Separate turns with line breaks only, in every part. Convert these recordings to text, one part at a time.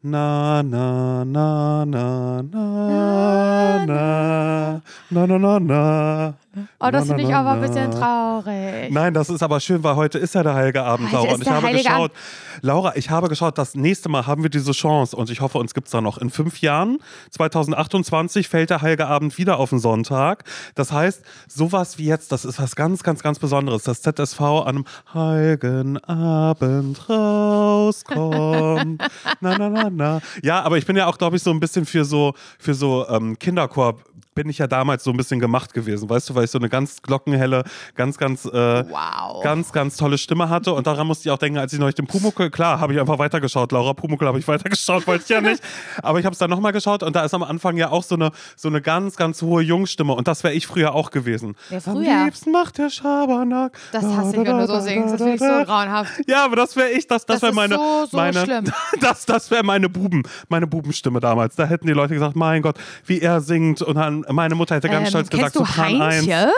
Na, na, na, na, na, na, na, na, na, na.
Oh, das finde ich aber ein bisschen traurig.
Nein, das ist aber schön, weil heute ist ja der Heilige Abend,
Heute
Laura. Und ich habe
Heilige
geschaut, Laura, ich habe geschaut, das nächste Mal haben wir diese Chance und ich hoffe, uns gibt es da noch. In fünf Jahren, 2028, fällt der Heilige Abend wieder auf den Sonntag. Das heißt, sowas wie jetzt, das ist was ganz, ganz, ganz Besonderes, dass ZSV an einem Heiligen Abend rauskommt. na, na, na, na. Ja, aber ich bin ja auch, glaube ich, so ein bisschen für so, für so ähm, Kinderchor bin ich ja damals so ein bisschen gemacht gewesen, weißt du, weil ich so eine ganz glockenhelle, ganz, ganz, äh,
Wow.
ganz, ganz tolle Stimme hatte. Und daran musste ich auch denken, als ich neulich den Pumuckl, klar, habe ich einfach weitergeschaut. Laura Pumuckl habe ich weitergeschaut, wollte ich ja nicht. Aber ich habe es dann nochmal geschaut und da ist am Anfang ja auch so eine, so eine ganz, ganz hohe Jungstimme. Und das wäre ich früher auch gewesen.
Ja,
Am
früher.
liebsten macht der Schabernack.
Das hasse ich, wenn du so singst. Das finde ich so grauenhaft.
Ja, aber das wäre ich, das, das,
Das
wäre meine,
so, so
meine,
schlimm.
das, das wäre meine Buben, meine Bubenstimme damals. Da hätten die Leute gesagt, mein Gott, wie er singt. Und dann, meine Mutter hätte ganz
Ähm,
stolz gesagt,
du
1.
Heinche?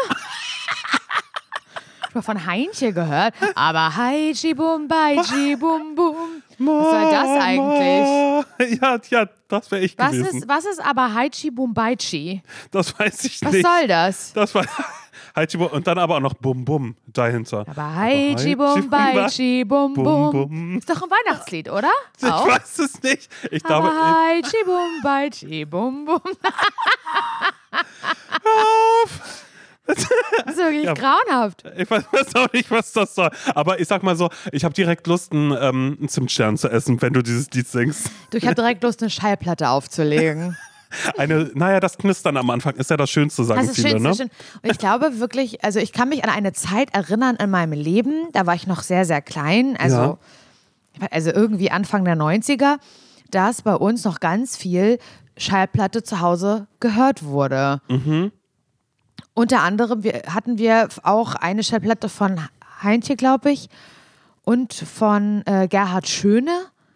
Ich habe von Heinche gehört, aber Heichi Bum Baichi Bum Bum. Was soll das eigentlich?
Ja, ja, das wäre ich
Was
gewesen.
ist, was ist aber Heichi Bum Baichi?
Das weiß ich
Was
nicht.
soll das?
Das war Haichi Bum und dann aber auch noch Bum Bum dahinter.
Aber Heichi Bum Baichi Bum
Bum.
Ist doch ein Weihnachtslied, oder?
Ich
Auch?
weiß es nicht. Ich glaube,
Aber Heichi Bum Baichi Bum Bum. Das ist wirklich
Ja.
grauenhaft.
ich weiß, auch nicht, was das soll. Aber ich sag mal so, ich habe direkt Lust, einen, ähm, einen Zimtstern zu essen, wenn du dieses Lied singst.
Du, ich habe direkt Lust, eine Schallplatte aufzulegen.
Eine, naja, das Knistern am Anfang ist ja das Schönste, sagen
Das ist
viele,
schön,
ne?
das ist schön. Und ich glaube wirklich, also ich kann mich an eine Zeit erinnern in meinem Leben, da war ich noch sehr, sehr klein, also, also irgendwie Anfang der 90er, dass bei uns noch ganz viel Schallplatte zu Hause gehört wurde.
Mhm.
Unter anderem wir, hatten wir auch eine Schallplatte von Heintje, glaube ich, und von äh, Gerhard Schöne.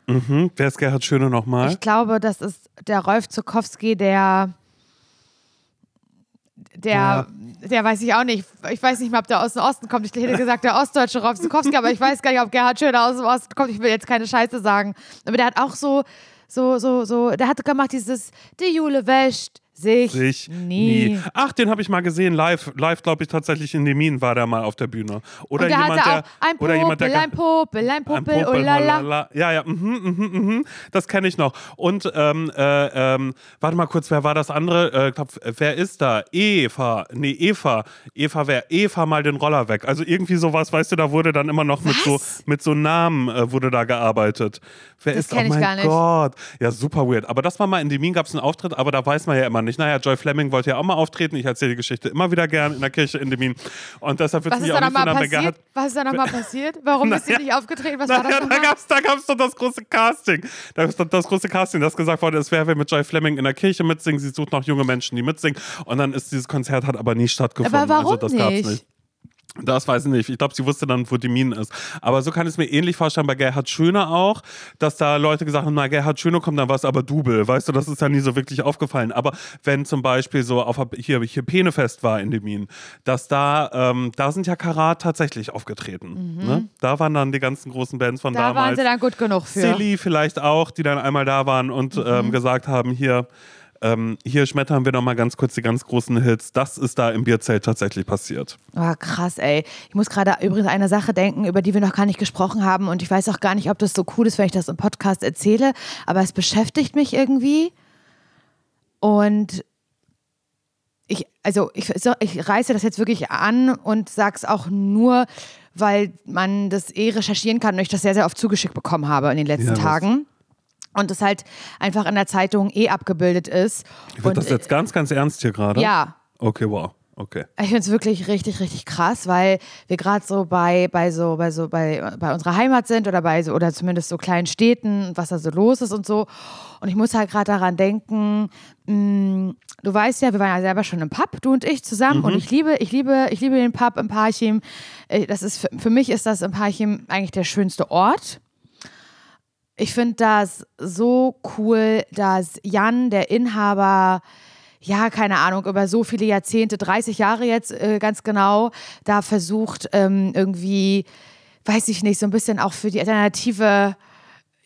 Mhm. Wer ist Gerhard Schöne nochmal?
Ich glaube, das ist der Rolf Zukowski, der, der, der weiß ich auch nicht. Ich weiß nicht mal, ob der aus dem Osten kommt. Ich hätte gesagt, der ostdeutsche Rolf Zukowski, aber ich weiß gar nicht, ob Gerhard Schöner aus dem Osten kommt. Ich will jetzt keine Scheiße sagen. Aber der hat auch so, so, so, so, der hat gemacht dieses, die Jule wäscht sich,
Sich
nie.
nie. Ach, den habe ich mal gesehen, live, live glaube ich tatsächlich in Demin war der mal auf der Bühne. Oder
der
jemand, der,
ein
oder jemand, der
Popel, ein Popel, ein
Ein
Popel,
Popel,
oh la la.
holala. Ja, ja, mhm, mhm, mhm. das kenne ich noch. Und, ähm, äh, ähm, warte mal kurz, wer war das andere? Äh, glaub, wer ist da? Eva. Nee, Eva. Eva, wer? Eva mal den Roller weg. Also irgendwie sowas, weißt du, da wurde dann immer noch mit so, mit so Namen äh, wurde da gearbeitet. Wer
Das
ist, oh mein
gar nicht.
Gott. Ja, super weird. Aber das war mal in Demin, gab es einen Auftritt, aber da weiß man ja immer nicht. Naja, Joy Fleming wollte ja auch mal auftreten. Ich erzähle die Geschichte immer wieder gern in der Kirche in Demin. Und deshalb wird es
ist
auch nicht wenn
passiert?
Gerhard
Was ist da nochmal passiert? Warum ist sie
Naja.
nicht aufgetreten? Was war das
naja, da
nochmal?
da gab's doch das große Casting. Da gab's doch das große Casting, das gesagt wurde, es wäre wer mit Joy Fleming in der Kirche mitsingen. Sie sucht noch junge Menschen, die mitsingen. Und dann ist dieses Konzert hat aber nie stattgefunden.
Aber warum
also das
nicht?
nicht. Das weiß ich nicht. Ich glaube, sie wusste dann, wo die Mine ist. Aber so kann ich es mir ähnlich vorstellen bei Gerhard Schöne auch, dass da Leute gesagt haben, na, Gerhard Schöne kommt, dann war es aber Double. Weißt du, das ist ja nie so wirklich aufgefallen. Aber wenn zum Beispiel so auf hier, hier Penefest war in den Minen, dass da, ähm, da sind ja Karat tatsächlich aufgetreten. Ne? Da waren dann die ganzen großen Bands von
Mhm. Da
damals.
waren sie dann gut genug für.
Silly vielleicht auch, die dann einmal da waren und
Mhm.
ähm, gesagt haben, hier, ähm, hier schmettern wir noch mal ganz kurz die ganz großen Hits. Das ist da im Bierzelt tatsächlich passiert.
Oh, krass, ey. Ich muss gerade übrigens eine Sache denken, über die wir noch gar nicht gesprochen haben. Und ich weiß auch gar nicht, ob das so cool ist, wenn ich das im Podcast erzähle. Aber es beschäftigt mich irgendwie. Und ich, also ich, ich reiße das jetzt wirklich an und sag's auch nur, weil man das eh recherchieren kann und ich das sehr, sehr oft zugeschickt bekommen habe in den letzten
Ja?
Tagen. Und das halt einfach in der Zeitung eh abgebildet ist.
Wird
und
das jetzt ganz, ganz ernst hier gerade?
ja,
Okay, wow. Okay.
ich finde es wirklich richtig, richtig krass, weil wir gerade so bei, bei so, bei so, bei, bei unserer Heimat sind oder bei so, oder zumindest so kleinen Städten, was da so los ist und so. Und ich muss halt gerade daran denken, mh, du weißt ja, wir waren ja selber schon im Pub, du und ich zusammen. Und ich liebe, ich liebe, ich liebe den Pub im Parchim. Äh, Das ist, für, für mich ist das im Parchim eigentlich der schönste Ort. Ich finde das so cool, dass Jan, der Inhaber, ja, keine Ahnung, über so viele Jahrzehnte, 30 Jahre jetzt äh, ganz genau, da versucht ähm, irgendwie, weiß ich nicht, so ein bisschen auch für die alternative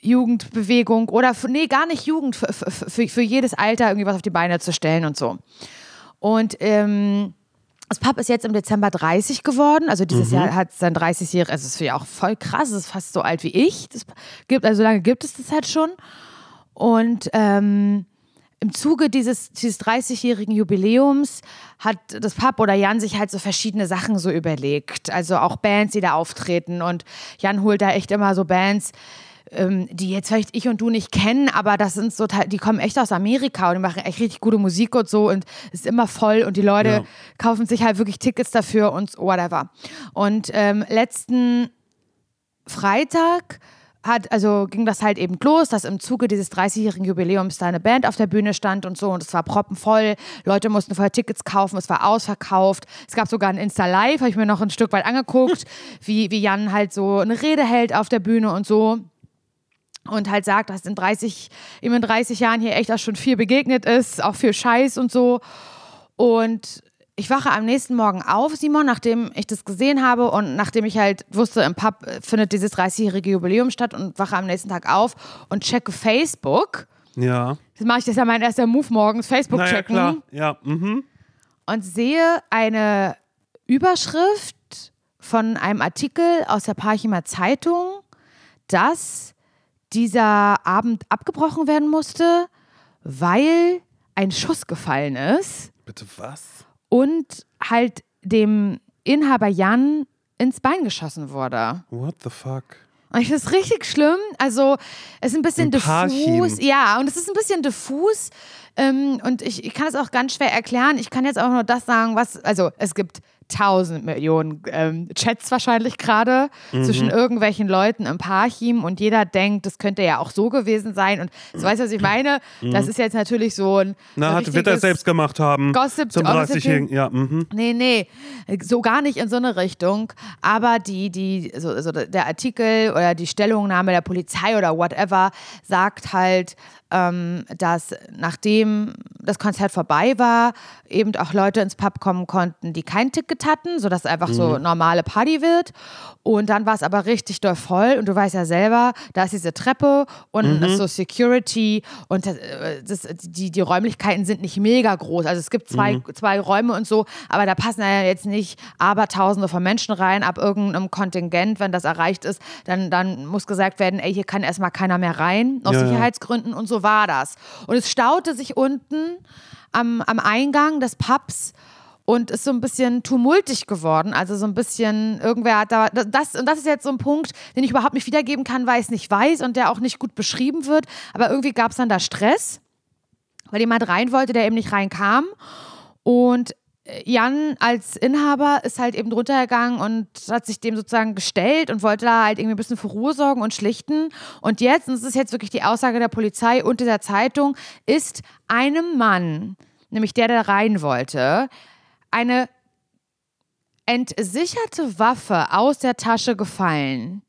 Jugendbewegung oder für, nee, gar nicht Jugend, für, für, für jedes Alter irgendwie was auf die Beine zu stellen und so. Und ähm, das Pub ist jetzt im Dezember 30 geworden. Also dieses mhm. Jahr hat es sein 30-jähriges, also es ist ja auch voll krass, es ist fast so alt wie ich. Das gibt, also so lange gibt es das halt schon. Und ähm, im Zuge dieses, dieses 30-jährigen Jubiläums hat das Pub oder Jan sich halt so verschiedene Sachen so überlegt. Also auch Bands, die da auftreten. Und Jan holt da echt immer so Bands, ähm, die jetzt vielleicht ich und du nicht kennen, aber das sind so, die kommen echt aus Amerika und die machen echt richtig gute Musik und so und es ist immer voll und die Leute ja. kaufen sich halt wirklich Tickets dafür und whatever. Und ähm, letzten Freitag hat, also ging das halt eben los, dass im Zuge dieses 30-jährigen Jubiläums da eine Band auf der Bühne stand und so und es war proppenvoll. Leute mussten vorher Tickets kaufen, es war ausverkauft. Es gab sogar ein Insta-Live, habe ich mir noch ein Stück weit angeguckt, wie, wie Jan halt so eine Rede hält auf der Bühne und so und halt sagt, dass in 30, ihm in 30 Jahren hier echt auch schon viel begegnet ist, auch viel Scheiß und so. Und ich wache am nächsten Morgen auf, Simon, nachdem ich das gesehen habe und nachdem ich halt wusste, im Pub findet dieses 30-jährige Jubiläum statt und wache am nächsten Tag auf und checke Facebook.
Ja.
Das mache ich, das ist ja mein erster Move morgens, Facebook naja, checken.
Klar. Ja, mhm.
Und sehe eine Überschrift von einem Artikel aus der Parchimer Zeitung, dass dieser Abend abgebrochen werden musste, weil ein Schuss gefallen ist.
Bitte was?
Und halt dem Inhaber Jan ins Bein geschossen wurde.
What the fuck?
Und ich finde es richtig schlimm. Also, es ist ein bisschen
ein
diffus. Ja, und es ist ein bisschen diffus. Ähm, und ich, ich kann es auch ganz schwer erklären. Ich kann jetzt auch nur das sagen, was. Also, es gibt tausend Millionen ähm, Chats wahrscheinlich gerade mhm. zwischen irgendwelchen Leuten im Parchim und jeder denkt, das könnte ja auch so gewesen sein. Und so weißt du, was ich meine? Mhm. Das ist jetzt natürlich so ein.
Na, hat, wird er selbst gemacht haben.
Gossip
zum 30 Ja, mhm.
Nee, nee, so gar nicht in so eine Richtung. Aber die, die, so, so der Artikel oder die Stellungnahme der Polizei oder whatever sagt halt, ähm, dass nachdem das Konzert vorbei war, eben auch Leute ins Pub kommen konnten, die kein Ticket hatten, sodass es einfach mhm. so normale Party wird. Und dann war es aber richtig doll voll. Und du weißt ja selber, da ist diese Treppe und mhm. so Security und das, äh, das, die, die Räumlichkeiten sind nicht mega groß. Also es gibt zwei, mhm. zwei Räume und so, aber da passen ja jetzt nicht Abertausende von Menschen rein ab irgendeinem Kontingent. Wenn das erreicht ist, dann, dann muss gesagt werden, ey, hier kann erstmal keiner mehr rein, aus ja, Sicherheitsgründen und so war das. Und es staute sich unten am, am Eingang des Pubs und ist so ein bisschen tumultig geworden. Also so ein bisschen, irgendwer hat da, das, und das ist jetzt so ein Punkt, den ich überhaupt nicht wiedergeben kann, weil ich es nicht weiß und der auch nicht gut beschrieben wird. Aber irgendwie gab es dann da Stress, weil jemand rein wollte, der eben nicht reinkam. Und Jan als Inhaber ist halt eben drunter gegangen und hat sich dem sozusagen gestellt und wollte da halt irgendwie ein bisschen für Ruhe sorgen und schlichten. Und jetzt, und das ist jetzt wirklich die Aussage der Polizei und dieser Zeitung, ist einem Mann, nämlich der, der rein wollte, eine entsicherte Waffe aus der Tasche gefallen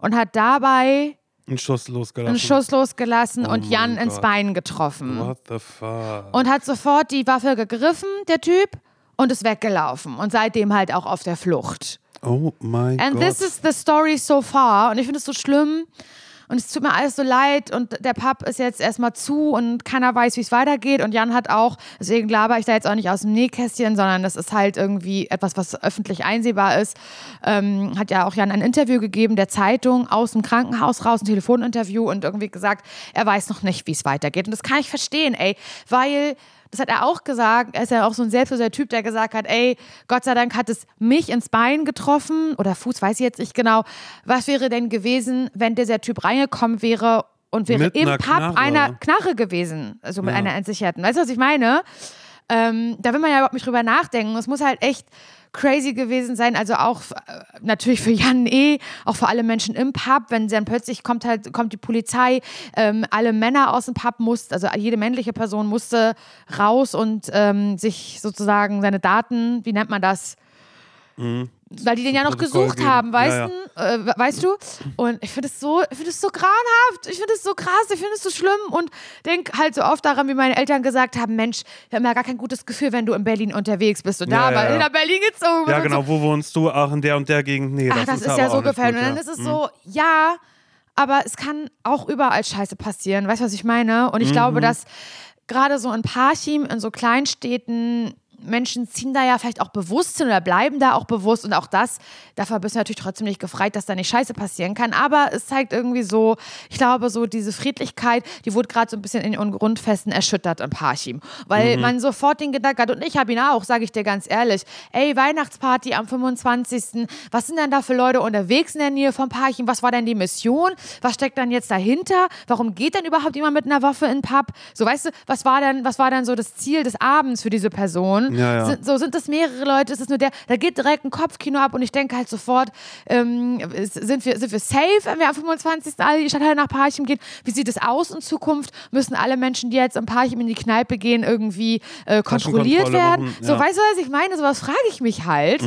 und hat dabei
einen Schuss losgelassen.
Einen Schuss losgelassen oh und Jan ins Bein getroffen.
What the fuck?
Und hat sofort die Waffe gegriffen, der Typ, und ist weggelaufen und seitdem halt auch auf der Flucht.
Oh mein
And
Gott.
this is the story so far. Und ich finde es so schlimm. Und es tut mir alles so leid und der Pub ist jetzt erstmal zu und keiner weiß, wie es weitergeht. Und Jan hat auch, deswegen laber ich da jetzt auch nicht aus dem Nähkästchen, sondern das ist halt irgendwie etwas, was öffentlich einsehbar ist. Ähm, hat ja auch Jan ein Interview gegeben der Zeitung aus dem Krankenhaus raus, ein Telefoninterview und irgendwie gesagt, er weiß noch nicht, wie es weitergeht. Und das kann ich verstehen, ey, weil das hat er auch gesagt. Er ist ja auch so ein selbstloser Typ, der gesagt hat, ey, Gott sei Dank hat es mich ins Bein getroffen oder Fuß, weiß ich jetzt nicht genau. Was wäre denn gewesen, wenn dieser Typ reingekommen wäre und wäre
mit
im Pub
Knarre.
einer Knarre gewesen, also mit
Ja.
einer entsicherten. Weißt du, was ich meine? Ähm, da will man ja überhaupt nicht drüber nachdenken. Es muss halt echt crazy gewesen sein. Also auch äh, natürlich für Jan eh, auch für alle Menschen im Pub, wenn dann plötzlich kommt halt, kommt die Polizei, ähm, alle Männer aus dem Pub mussten, also jede männliche Person musste raus und ähm, sich sozusagen seine Daten, wie nennt man das? Weil die den ja noch gesucht haben, weißt,
Ja, ja.
du? Äh, weißt du? Und ich finde es so, ich finde es so grauenhaft, ich finde es so krass, ich finde es so schlimm und denke halt so oft daran, wie meine Eltern gesagt haben, Mensch, wir haben ja gar kein gutes Gefühl, wenn du in Berlin unterwegs bist und
Ja,
da, weil
ja.
nach Berlin gezogen bist
Ja, genau.
so.
Wo wohnst du? Ach, in der und der Gegend. Nee, das,
Ach, das ist,
aber
ja so gefallen. Und dann ist es
Mhm.
so, ja, aber es kann auch überall Scheiße passieren. Weißt du, was ich meine? Und ich glaube, dass gerade so in Parchim, in so Kleinstädten, Menschen ziehen da ja vielleicht auch bewusst hin oder bleiben da auch bewusst und auch das, dafür bist du natürlich trotzdem nicht gefreit, dass da nicht Scheiße passieren kann, aber es zeigt irgendwie so, ich glaube so diese Friedlichkeit, die wurde gerade so ein bisschen in ihren Grundfesten erschüttert in Parchim, weil man sofort den Gedanken hat und ich habe ihn auch, sage ich dir ganz ehrlich, ey, Weihnachtsparty am 25., was sind denn da für Leute unterwegs in der Nähe von Parchim, was war denn die Mission, was steckt dann jetzt dahinter, warum geht denn überhaupt jemand mit einer Waffe in den Pub, so weißt du, was war denn, was war denn so das Ziel des Abends für diese Person
Ja, ja.
sind, so sind es mehrere Leute, ist es nur der, da geht direkt ein Kopfkino ab und ich denke halt sofort, ähm, sind, wir, sind wir safe, wenn wir am 25. alle die Stadtteile nach Parchim gehen? Wie sieht es aus in Zukunft? Müssen alle Menschen, die jetzt am Parchim in die Kneipe gehen, irgendwie äh, kontrolliert werden?
machen,
So,
ja. Mhm.
weißt du, was ich meine? Sowas frage ich mich halt.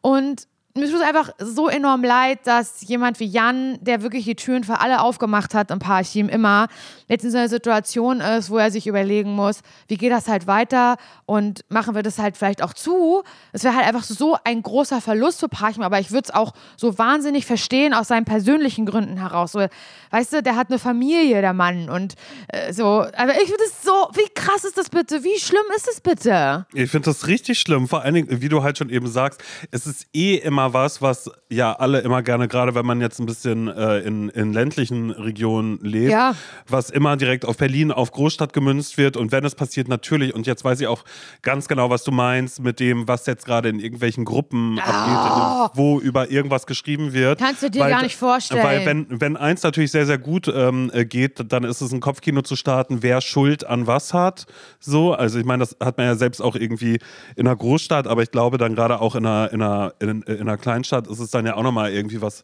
Und mir tut es einfach so enorm leid, dass jemand wie Jan, der wirklich die Türen für alle aufgemacht hat im Parchim, immer jetzt in so einer Situation ist, wo er sich überlegen muss, wie geht das halt weiter und machen wir das halt vielleicht auch zu. Es wäre halt einfach so ein großer Verlust für Parchim, aber ich würde es auch so wahnsinnig verstehen aus seinen persönlichen Gründen heraus. So, weißt du, der hat eine Familie, der Mann und äh, so. Aber ich finde es so, wie krass ist das bitte? Wie schlimm ist es bitte?
Ich finde das richtig schlimm. Vor allen Dingen, wie du halt schon eben sagst, es ist eh immer was, was ja alle immer gerne, gerade wenn man jetzt ein bisschen äh, in, in ländlichen Regionen lebt,
Ja.
was immer direkt auf Berlin, auf Großstadt gemünzt wird. Und wenn es passiert, natürlich, und jetzt weiß ich auch ganz genau, was du meinst mit dem, was jetzt gerade in irgendwelchen Gruppen abgeht, in- wo über irgendwas geschrieben wird.
Kannst du dir gar nicht vorstellen.
Weil wenn, wenn eins natürlich sehr, sehr gut ähm, äh, geht, dann ist es ein Kopfkino zu starten, wer Schuld an was hat. So, also ich meine, das hat man ja selbst auch irgendwie in einer Großstadt, aber ich glaube dann gerade auch in einer, in einer, in, in einer Kleinstadt ist es dann ja auch nochmal irgendwie was,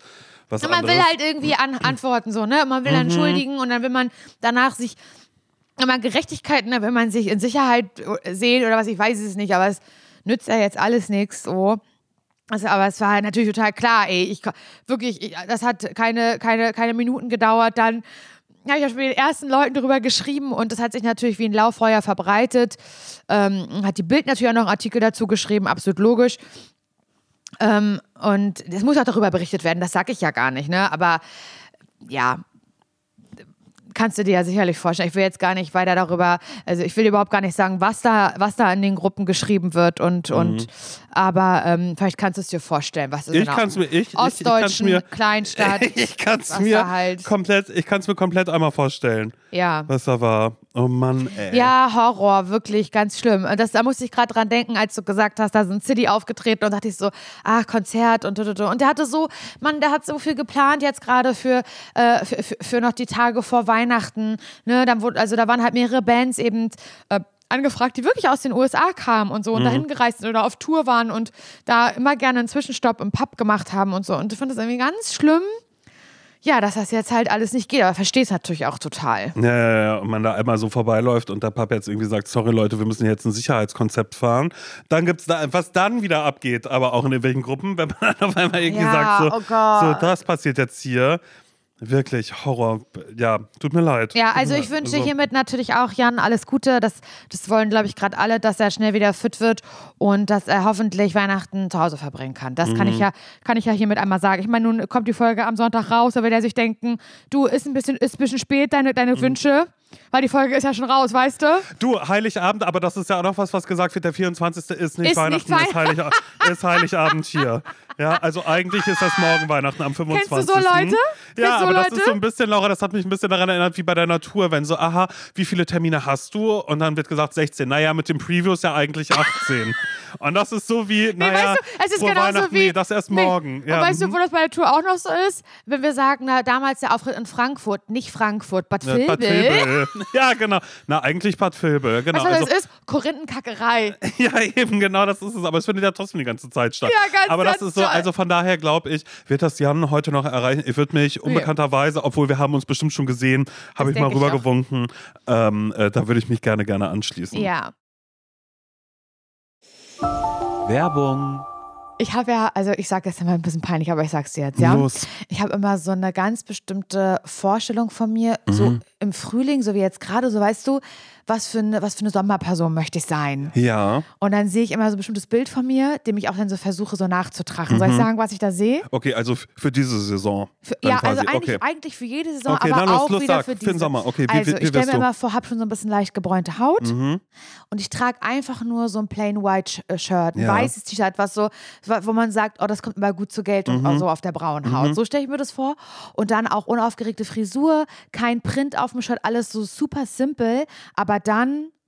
was
man
anderes.
will halt irgendwie an antworten, so, ne? Man will dann entschuldigen und dann will man danach sich, wenn man Gerechtigkeit, ne, will man sich in Sicherheit sehen oder was, ich weiß es nicht, aber es nützt ja jetzt alles nichts, so. Also, aber es war halt natürlich total klar, ey, ich wirklich, ich, das hat keine, keine, keine Minuten gedauert, dann habe ich auch schon mit den ersten Leuten darüber geschrieben und das hat sich natürlich wie ein Lauffeuer verbreitet. Ähm, hat die Bild natürlich auch noch einen Artikel dazu geschrieben, absolut logisch. Ähm, und es muss auch darüber berichtet werden, das sage ich ja gar nicht, ne? Aber ja, kannst du dir ja sicherlich vorstellen. Ich will jetzt gar nicht weiter darüber, also ich will überhaupt gar nicht sagen, was da, was da in den Gruppen geschrieben wird und, und aber ähm, vielleicht kannst du es dir vorstellen, was ist
Ich
der
kann's mir- ich- ich- ich
ostdeutschen
mir-
Kleinstadt.
ich kann es mir
halt-
komplett, ich kann es mir komplett einmal vorstellen,
ja.
was da war. Oh Mann, ey.
Ja, Horror, wirklich ganz schlimm. Und das, da musste ich gerade dran denken, als du gesagt hast, da sind City aufgetreten und dachte ich so, ach, Konzert und und, und. Und der hatte so, Mann, der hat so viel geplant jetzt gerade für, äh, für, für, noch die Tage vor Weihnachten. Ne? Dann wurde, also da waren halt mehrere Bands eben äh, angefragt, die wirklich aus den USA kamen und so und dahin gereist sind oder auf Tour waren und da immer gerne einen Zwischenstopp im Pub gemacht haben und so. Und ich fand das irgendwie ganz schlimm. Ja, dass das jetzt halt alles nicht geht, aber verstehe es natürlich auch total.
Ja, ja, ja, und man da einmal so vorbeiläuft und der Papa jetzt irgendwie sagt, sorry Leute, wir müssen jetzt ein Sicherheitskonzept fahren. Dann gibt's da, was dann wieder abgeht, aber auch in irgendwelchen Gruppen, wenn man dann auf einmal irgendwie
Ja,
sagt, so,
oh
so, das passiert jetzt hier. Wirklich Horror. Ja, tut mir leid.
Ja, also ich wünsche
Also-
hiermit natürlich auch Jan alles Gute. Das, das wollen, glaube ich, gerade alle, dass er schnell wieder fit wird und dass er hoffentlich Weihnachten zu Hause verbringen kann. Das kann ich ja, kann ich ja hiermit einmal sagen. Ich meine, nun kommt die Folge am Sonntag raus, da wird er sich denken, du, ist ein bisschen, ist ein bisschen spät, deine, deine Wünsche. Weil die Folge ist ja schon raus, weißt du?
Du, Heiligabend, aber das ist ja auch noch was, was gesagt wird. Der 24. ist nicht
Ist
Weihnachten,
nicht
ist, Heilig, ist Heiligabend hier. Ja, also eigentlich ist das morgen Weihnachten am 25.
Kennst du so Leute?
Ja,
Kennst
aber das
Leute?
ist so ein bisschen, Laura, das hat mich ein bisschen daran erinnert, wie bei der Natur, wenn so, aha, wie viele Termine hast du? Und dann wird gesagt 16. Naja, mit dem Preview ist ja eigentlich 18. Und das ist so wie, naja,
weißt du, es ist
vor
genauso
Weihnachten,
wie.
nee, das erst
Nee.
morgen. Ja,
Und weißt du,
mhm.
wo das bei der Tour auch noch so ist? Wenn wir sagen, na, damals der Auftritt in Frankfurt, nicht Frankfurt, Bad
Ja,
Vilbel.
Bad Vilbel. Ja, genau. Na, eigentlich Bad Vilbel, genau.
Weißt du, was
Also,
das ist? Korinthenkackerei.
Ja, eben, genau, das ist es. Aber es findet ja trotzdem die ganze Zeit statt.
Ja, ganz,
Aber das
ganz
ist so,
toll.
also von daher glaube ich, wird das Jan heute noch erreichen. Ich würde mich unbekannterweise, obwohl wir haben uns bestimmt schon gesehen, habe ich mal rübergewunken. Ähm, äh, da würde ich mich gerne, gerne anschließen.
Ja.
Werbung.
Ich habe ja, also ich sage das immer ein bisschen peinlich, aber ich sag's dir jetzt, ja.
Los.
Ich habe immer so eine ganz bestimmte Vorstellung von mir, so im Frühling, so wie jetzt gerade, so weißt du, was für eine, was für eine Sommerperson möchte ich sein.
Ja.
Und dann sehe ich immer so ein bestimmtes Bild von mir, dem ich auch dann so versuche, so nachzutragen.
Mhm.
Soll ich sagen, was ich da sehe?
Okay, also für diese Saison.
Für, ja,
quasi.
also eigentlich,
okay.
eigentlich für jede Saison,
Okay,
aber
dann
auch
los,
wieder
sag,
für
für
diese.
den Sommer. Okay, wie-
also
wie- wie
ich stelle mir
du?
immer vor, habe schon so ein bisschen leicht gebräunte Haut
Mhm.
und ich trage einfach nur so ein plain white äh, Shirt, ein
Ja.
weißes T-Shirt, was so, wo man sagt, oh, das kommt immer gut zur Geltung,
Mhm.
so auf der braunen Haut. So stelle ich mir das vor. Und dann auch unaufgeregte Frisur, kein Print auf dem Shirt, alles so super simpel, aber dann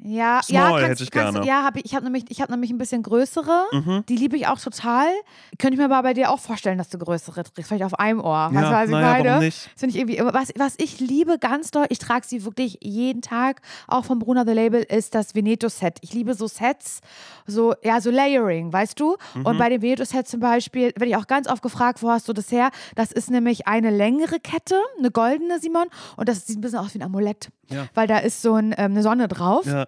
Ja,
Small
ja,
hätte ich gerne.
Ja, hab ich, ich habe nämlich, ich hab nämlich ein bisschen größere.
Mhm.
Die liebe ich auch total. Könnte ich mir aber bei dir auch vorstellen, dass du größere trägst. Vielleicht auf einem Ohr.
Ja,
weißt du, was ich
naja,
meine?
warum nicht?
Das finde ich irgendwie, was, was ich liebe ganz doll, ich trage sie wirklich jeden Tag, auch vom Bruna The Label, ist das Veneto-Set. Ich liebe so Sets, so, ja, so Layering, weißt du?
Mhm.
Und bei dem Veneto-Set zum Beispiel, werde ich auch ganz oft gefragt, wo hast du das her? Das ist nämlich eine längere Kette, eine goldene, Simon, und das sieht ein bisschen aus wie ein Amulett.
Ja.
Weil da ist so ein, ähm, eine Sonne drauf.
Ja.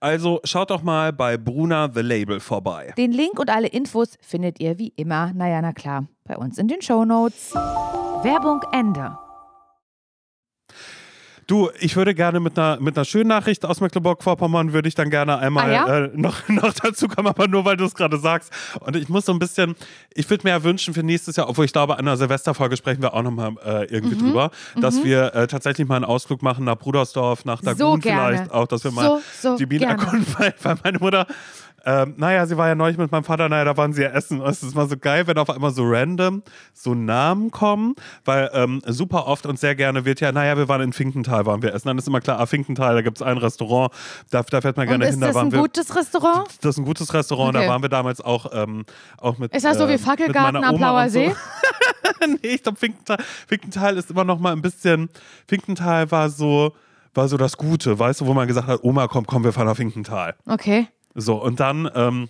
Also schaut doch mal bei Bruna The Label vorbei.
Den Link und alle Infos findet ihr wie immer, naja, na klar, bei uns in den Shownotes. Werbung Ende.
Du, ich würde gerne mit einer, mit einer schönen Nachricht aus Mecklenburg-Vorpommern würde ich dann gerne einmal
Ah, ja?
äh, noch, noch dazu kommen, aber nur weil du es gerade sagst. Und ich muss so ein bisschen, ich würde mir ja wünschen für nächstes Jahr, obwohl ich glaube, an der Silvesterfolge sprechen wir auch nochmal äh, irgendwie
Mhm.
drüber, dass wir äh, tatsächlich mal einen Ausflug machen nach Brudersdorf, nach Dagun
So
vielleicht auch, dass wir mal
So, so
die Bienen erkunden, weil, weil meine Mutter ähm, naja, sie war ja neulich mit meinem Vater, naja, da waren sie ja essen. Und es ist mal so geil, wenn auf einmal so random so Namen kommen, weil ähm, super oft und sehr gerne wird ja, naja, wir waren in Finkenthal, waren wir essen. Dann ist immer klar, ah, Finkenthal, da gibt es ein Restaurant, da, da fährt man
Und
gerne
ist
hin. Da
das
waren
ein gutes Restaurant?
das ist ein gutes Restaurant,
Okay.
da waren wir damals auch, ähm, auch mit.
Ist das so wie
ähm,
Fackelgarten am Blauer
und so.
See?
nee, ich glaube, Finkenthal, Finkenthal ist immer noch mal ein bisschen. Finkenthal war so, war so das Gute, weißt du, wo man gesagt hat, Oma, komm, komm, wir fahren nach Finkenthal.
Okay.
So, und dann, ähm,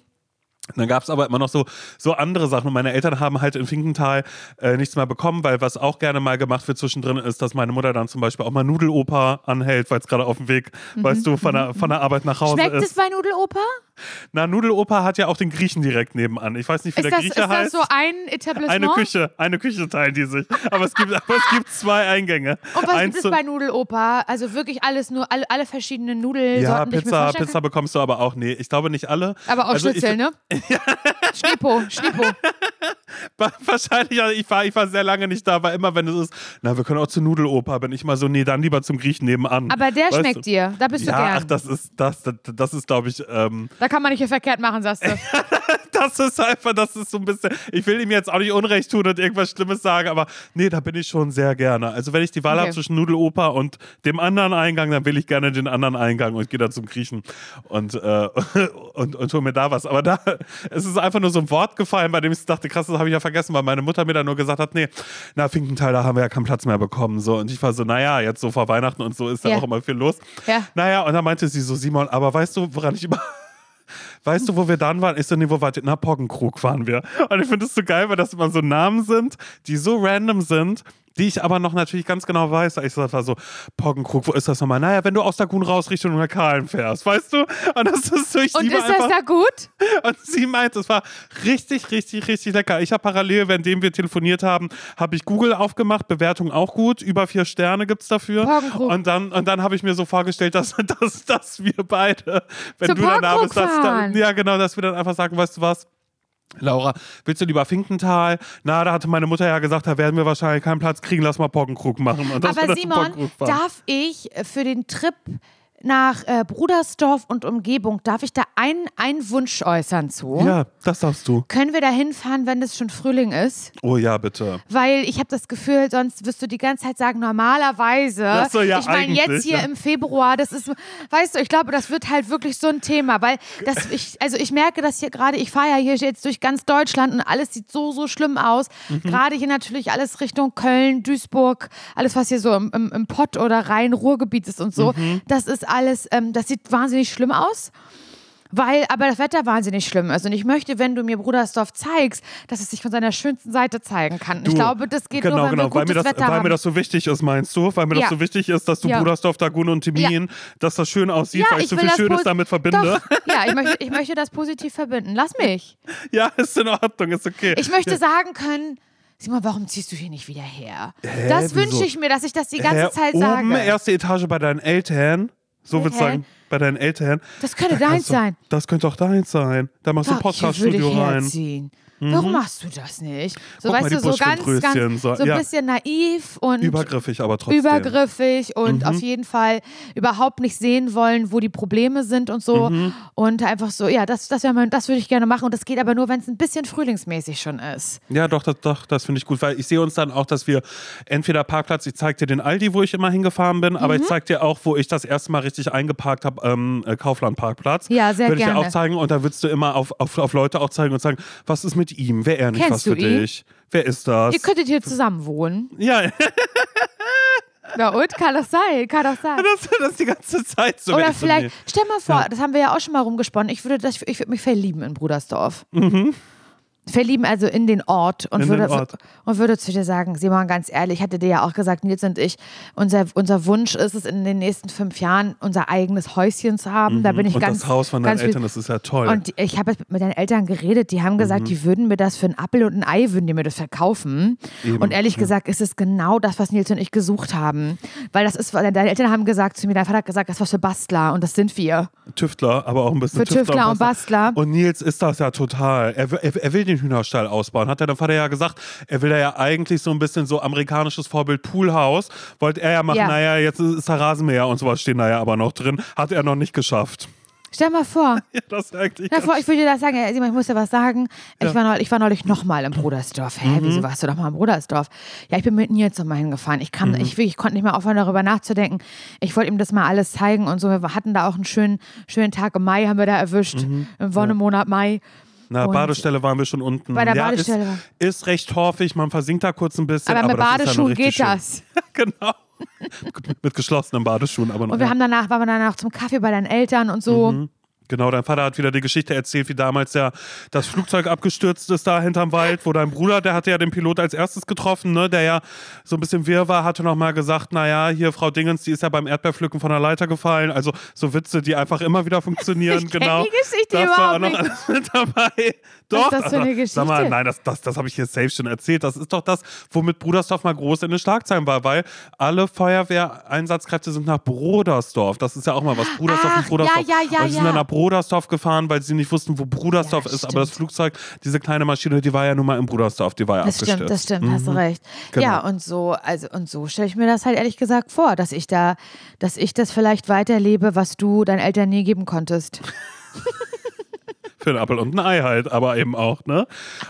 dann gab es aber immer noch so, so andere Sachen. Und meine Eltern haben halt in Finkenthal äh, nichts mehr bekommen, weil was auch gerne mal gemacht wird zwischendrin ist, dass meine Mutter dann zum Beispiel auch mal Nudeloper anhält, weil es gerade auf dem Weg, weißt du, von der, von der Arbeit nach Hause
Mhm. Schmeckt
ist.
es bei Nudeloper?
Na, Nudeloper hat ja auch den Griechen direkt nebenan. Ich weiß nicht, wie
Ist
der
das,
Grieche
ist das
heißt.
so ein Etablissement?
eine Küche, eine Küche teilen die sich. Aber es gibt, aber es gibt zwei Eingänge.
Und was
Eins
gibt es
zu-
bei Nudeloper? Also wirklich alles nur, alle, alle verschiedenen Nudelsorten,
ja,
ich
Pizza, Pizza bekommst du aber auch. Nee, ich glaube nicht alle.
Aber auch
Also ich-
Schnitzel, ne? Schnipo, Schnipo.
Wahrscheinlich, ja, ich war, ich war sehr lange nicht da, aber immer wenn es ist, na, wir können auch zur Nudeloper, bin ich mal so, nee, dann lieber zum Griechen nebenan.
Aber der
Weißt
schmeckt
du?
dir. Da bist du
Ja,
gern.
ach, das ist, das, das, das ist, glaube ich, ähm,
da kann man nicht verkehrt machen, sagst du.
das ist einfach, das ist so ein bisschen, ich will ihm jetzt auch nicht Unrecht tun und irgendwas Schlimmes sagen, aber nee, da bin ich schon sehr gerne. Also wenn ich die Wahl
Okay.
habe zwischen Nudeloper und dem anderen Eingang, dann will ich gerne den anderen Eingang und gehe dann zum Griechen und, äh, und, und hole mir da was. Aber da, es ist einfach nur so ein Wort gefallen, bei dem ich dachte, krass, das habe ich ja vergessen, weil meine Mutter mir dann nur gesagt hat, nee, na, Finkenthal, da haben wir ja keinen Platz mehr bekommen. So. Und ich war so, naja, jetzt so vor Weihnachten und so ist da
Ja.
auch immer viel los.
Ja.
Naja, und dann meinte sie so, Simon, aber weißt du, woran ich immer Weißt du, wo wir dann waren? Ich so, nee, wo wart ihr? Na, Poggenkrug waren wir. Und ich finde es so geil, weil das immer so Namen sind, die so random sind die ich aber noch natürlich ganz genau weiß. Ich war so, Poggenkrug, wo ist das nochmal? Naja, wenn du aus der Gun raus Richtung Kahlen fährst, weißt du? Und das ist so, ich
Und ist
einfach,
das da gut?
Und sie meint, es war richtig, richtig, richtig lecker. Ich habe parallel, währenddem wir telefoniert haben, habe ich Google aufgemacht, Bewertung auch gut, über vier Sterne gibt es dafür.
Poggenkrug.
Und dann, und dann habe ich mir so vorgestellt, dass, dass, dass wir beide, wenn
Zum
du dann da bist, dass dann, ja genau, dass wir dann einfach sagen, weißt du was? Laura, willst du lieber Finkental? Na, da hatte meine Mutter ja gesagt, da werden wir wahrscheinlich keinen Platz kriegen, lass mal Poggenkrug machen.
Aber Simon, darf ich für den Trip nach äh, Brudersdorf und Umgebung, darf ich da einen, einen Wunsch äußern zu?
Ja, das darfst du.
Können wir da hinfahren, wenn es schon Frühling ist?
Oh ja, bitte.
Weil ich habe das Gefühl, sonst wirst du die ganze Zeit sagen, normalerweise.
Ach so, ja,
ich meine, jetzt hier
ja.
im Februar, das ist, weißt du, ich glaube, das wird halt wirklich so ein Thema, weil das, ich, also ich merke das hier gerade, ich fahre ja hier jetzt durch ganz Deutschland und alles sieht so, so schlimm aus.
Mhm.
Gerade hier natürlich alles Richtung Köln, Duisburg, alles, was hier so im, im, im Pott oder Rhein-Ruhrgebiet ist und so.
Mhm.
Das ist alles, ähm, das sieht wahnsinnig schlimm aus. Weil aber das Wetter wahnsinnig schlimm ist. Und ich möchte, wenn du mir Brudersdorf zeigst, dass es sich von seiner schönsten Seite zeigen kann. ich
Du,
glaube, das geht
genau,
nur, wenn
genau,
wir
weil mir, das,
Wetter
weil
haben.
mir das so wichtig ist, meinst du? Weil mir
Ja.
das so wichtig ist, dass du
Ja.
Brudersdorf, Dagun und Timin, dass das schön aussieht,
ja,
weil ich
ich
so viel Schönes damit verbinde.
Doch, ja, ich möchte, ich möchte das positiv verbinden. Lass mich.
Ja, ist in Ordnung, ist okay.
Ich möchte sagen können, Simon, warum ziehst du hier nicht wieder her?
Hä,
das wünsche ich mir, dass ich das die ganze
Hä,
Zeit
oben,
sage.
erste Etage bei deinen Eltern. So würde ich sagen, bei deinen Eltern.
Das könnte
Da
deins
du-
sein.
Das könnte auch deins sein. Da machst du ein
Doch, würde
Podcast-Studio rein.
herziehen. Warum machst du das nicht? So,
Guck
weißt du, so ganz, ganz,
so,
ein
ja.
bisschen naiv und
Übergriffig, aber trotzdem.
übergriffig und
Mhm.
auf jeden Fall überhaupt nicht sehen wollen, wo die Probleme sind und so.
Mhm.
Und einfach so, ja, das, das, mein- das würde ich gerne machen. Und das geht aber nur, wenn es ein bisschen frühlingsmäßig schon ist.
Ja, doch, das, doch, das finde ich gut, weil ich sehe uns dann auch, dass wir entweder Parkplatz, ich zeig dir den Aldi, wo ich immer hingefahren bin,
Mhm.
aber ich zeig dir auch, wo ich das erste Mal richtig eingeparkt habe, ähm, äh, Kaufland-Parkplatz.
Ja, sehr
Würde ich dir
gerne.
auch zeigen und da würdest du immer auf, auf, auf Leute auch zeigen und sagen, was ist mit ihm? Wäre er nicht
Kennst
was für
ihn?
dich? Wer ist das?
Ihr könntet hier zusammen wohnen.
ja,
Na und? Kann das sein? Kann das sein?
das, das die ganze Zeit so.
Oder vielleicht, stell mal vor,
Ja.
das haben wir ja auch schon mal rumgesponnen. Ich würde, das, ich würde mich verlieben in Brudersdorf.
Mhm.
Verlieben also in den Ort und,
In
würde,
Ort.
und würde zu dir sagen, Simon, ganz ehrlich, ich hatte dir ja auch gesagt, Nils und ich, unser, unser Wunsch ist es, in den nächsten fünf Jahren unser eigenes Häuschen zu haben. Da bin ich
Mhm. und
ganz
das Haus von deinen Eltern, das ist ja toll.
Und ich habe jetzt mit deinen Eltern geredet, die haben gesagt, die würden mir das für einen Appel und ein Ei, würden die mir das verkaufen.
Eben,
und ehrlich
ja.
gesagt ist es genau das, was Nils und ich gesucht haben. Weil das ist, deine Eltern haben gesagt zu mir, dein Vater hat gesagt, das ist was für Bastler und das sind wir.
Tüftler, aber auch ein bisschen
Für Tüftler und Bastler.
Und Nils ist das ja total. Er, will- er, er will den Hühnerstall ausbauen. Hat ja der Vater ja gesagt, er will ja eigentlich so ein bisschen so amerikanisches Vorbild Poolhaus. Wollte er ja machen,
Ja.
naja, jetzt ist da Rasenmäher und sowas stehen da ja aber noch drin. Hat er noch nicht geschafft.
Stell mal vor,
Ja, das eigentlich
stell mal vor, ich will dir das sagen, Simon, ich muss dir was sagen. Ich,
Ja.
war neulich, ich war neulich nochmal im Brudersdorf. Hä,
Mhm.
wieso warst du doch mal im Brudersdorf? Ja, ich bin mit Nils nochmal hingefahren. Ich,
Mhm.
kam, ich, ich konnte nicht mehr aufhören, darüber nachzudenken. Ich wollte ihm das mal alles zeigen und so. Wir hatten da auch einen schönen, schönen Tag im Mai, haben wir da erwischt.
Mhm.
Im Wonnemonat Mai.
Na,
Und-
Badestelle waren wir schon unten.
Bei der
ja,
Badestelle
Ist, ist recht torfig, man versinkt da kurz ein bisschen.
Aber mit
noch
Badeschuhen geht
schön.
das.
genau. mit geschlossenen Badeschuhen, aber noch.
Und wir haben danach, waren wir danach zum Kaffee bei deinen Eltern und so.
Genau, dein Vater hat wieder die Geschichte erzählt, wie damals ja das Flugzeug abgestürzt ist da hinterm Wald, wo dein Bruder, der hatte ja den Pilot als erstes getroffen, ne, der ja so ein bisschen wirr war, hatte nochmal gesagt, naja, hier Frau Dingens, die ist ja beim Erdbeerpflücken von der Leiter gefallen. Also so Witze, die einfach immer wieder funktionieren.
Ich
genau.
die Geschichte
das war auch noch alles mit dabei.
Was
Doch,
ist das für eine
also, Sag mal,
Geschichte?
nein, das, das, das habe ich hier safe schon erzählt. Das ist doch das, womit Brudersdorf mal groß in den Schlagzeilen war, weil alle Feuerwehreinsatzkräfte sind nach Brodersdorf. Das ist ja auch mal was. Brudersdorf
Ach,
und Brodersdorf.
ja, ja, ja,
und sind
ja.
dann nach Brodersdorf gefahren, weil sie nicht wussten, wo Brudersdorf
Ja,
ist. Aber das. Flugzeug, diese kleine Maschine, die war ja nun mal in Brudersdorf, die war ja
Das
abgestürzt.
stimmt, das stimmt, hast du recht.
Genau.
Ja, und so, also und so stelle ich mir das halt ehrlich gesagt vor, dass ich da, dass ich das vielleicht weiterlebe, was du deinen Eltern nie geben konntest.
Für einen Appel und ein Ei halt, aber eben auch, ne?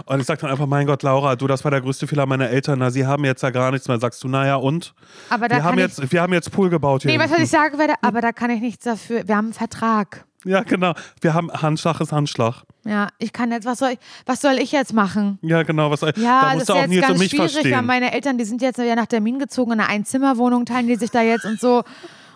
Und ich sag dann einfach, mein Gott, Laura, du, das war der größte Fehler meiner Eltern. Na, sie haben jetzt ja gar nichts mehr. Sagst du, naja, und?
Aber da
Wir haben, jetzt, wir haben jetzt Pool gebaut hier.
nee, du, was ich
hinten.
sagen werde? Aber da kann ich nichts dafür. Wir haben einen Vertrag.
Ja, genau. Wir haben Handschlag ist Handschlag.
Ja, ich kann jetzt, was soll ich, was soll ich jetzt machen?
Ja, genau. Was,
Ja,
da
das
musst
ist
du auch
jetzt ganz
mich
schwierig,
verstehen.
meine Eltern, die sind jetzt ja nach Termin gezogen in einer Einzimmerwohnung, teilen die sich da jetzt und so.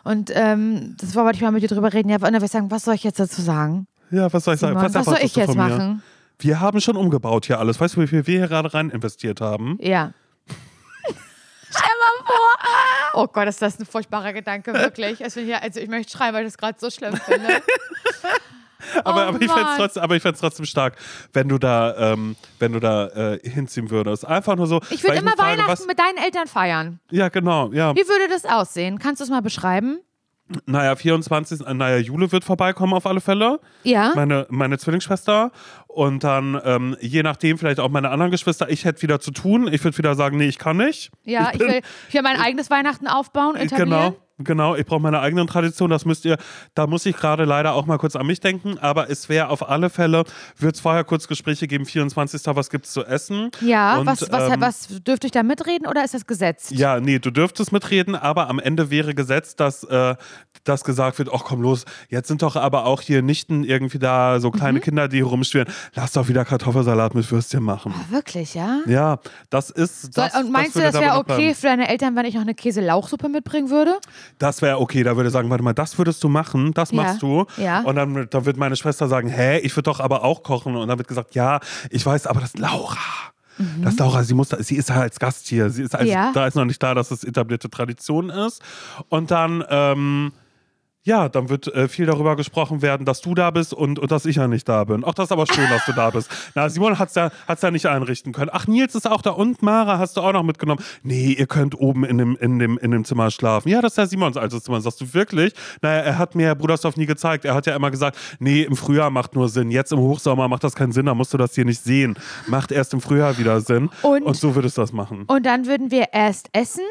Und ähm, das wollte ich mal mit dir drüber reden. Ja, und dann ich sagen, was soll ich jetzt dazu sagen?
Ja, was soll ich sagen?
Simon,
Was
soll ich jetzt machen?
Wir haben schon umgebaut hier alles. Weißt du, wie viel wir hier gerade rein investiert haben?
Ja. Oh Gott, ist das ein furchtbarer Gedanke, wirklich. Also, ja, also ich möchte schreien, weil ich das gerade so schlimm finde.
Aber,
Oh
aber ich fände es trotzdem, aber ich fänd's trotzdem stark, wenn du da, ähm, wenn du da äh, hinziehen würdest. Einfach nur so.
Ich würde immer
mich frage,
Weihnachten
was,
mit deinen Eltern feiern.
Ja, genau, ja.
Wie würde das aussehen? Kannst du es mal beschreiben?
Naja, 24. äh, Naja, Jule wird vorbeikommen auf alle Fälle.
Ja.
Meine, meine Zwillingsschwester. Und dann, ähm, je nachdem, vielleicht auch meine anderen Geschwister. Ich hätte wieder zu tun. Ich würde wieder sagen, nee, ich kann nicht.
Ja, ich,
bin-
will, ich will mein eigenes Weihnachten aufbauen, etablieren.
Genau, genau. Ich brauche meine eigenen Traditionen. Das müsst ihr, da muss ich gerade leider auch mal kurz an mich denken. Aber es wäre auf alle Fälle, wird es vorher kurz Gespräche geben, 24. Was gibt's zu essen?
Ja,
Und,
was, was,
ähm,
was dürfte ich da mitreden oder ist das gesetzt?
Ja, nee, du dürftest mitreden, aber am Ende wäre gesetzt, dass, äh, dass gesagt wird, ach komm los, jetzt sind doch aber auch hier Nichten irgendwie da, so
Mhm.
kleine Kinder, die rumschwirren. Lass doch wieder Kartoffelsalat mit Würstchen machen.
Wirklich, ja?
Ja, das ist. Das,
Soll, und meinst du,
würde
das wäre okay
bleiben.
für deine Eltern, wenn ich noch eine Käse-Lauchsuppe mitbringen würde?
Das wäre okay. Da würde ich sagen, warte mal, das würdest du machen, das
Ja.
machst du.
Ja.
Und dann, dann wird meine Schwester sagen, hä, ich würde doch aber auch kochen. Und dann wird gesagt, ja, ich weiß, aber das ist Laura. Das ist Laura, sie, muss da, sie ist ja als Gast hier. Sie ist also,
Mhm. Ja.
Da ist noch nicht klar, dass es etablierte Tradition ist. Und dann, ähm, ja, dann wird äh, viel darüber gesprochen werden, dass du da bist und, und dass ich ja nicht da bin. Ach, das ist aber schön, dass du da bist. Na, Simon hat es ja, hat's ja nicht einrichten können. Ach, Nils ist auch da und Mara hast du auch noch mitgenommen. Nee, ihr könnt oben in dem, in dem, in dem Zimmer schlafen. Ja, das ist ja Simons altes Zimmer. Sagst du wirklich? Naja, er hat mir Brudersdorf nie gezeigt. Er hat ja immer gesagt, nee, im Frühjahr macht nur Sinn. Jetzt im Hochsommer macht das keinen Sinn, da musst du das hier nicht sehen. Macht erst im Frühjahr wieder Sinn.
Und-
so würdest du das machen.
Und dann würden wir erst essen.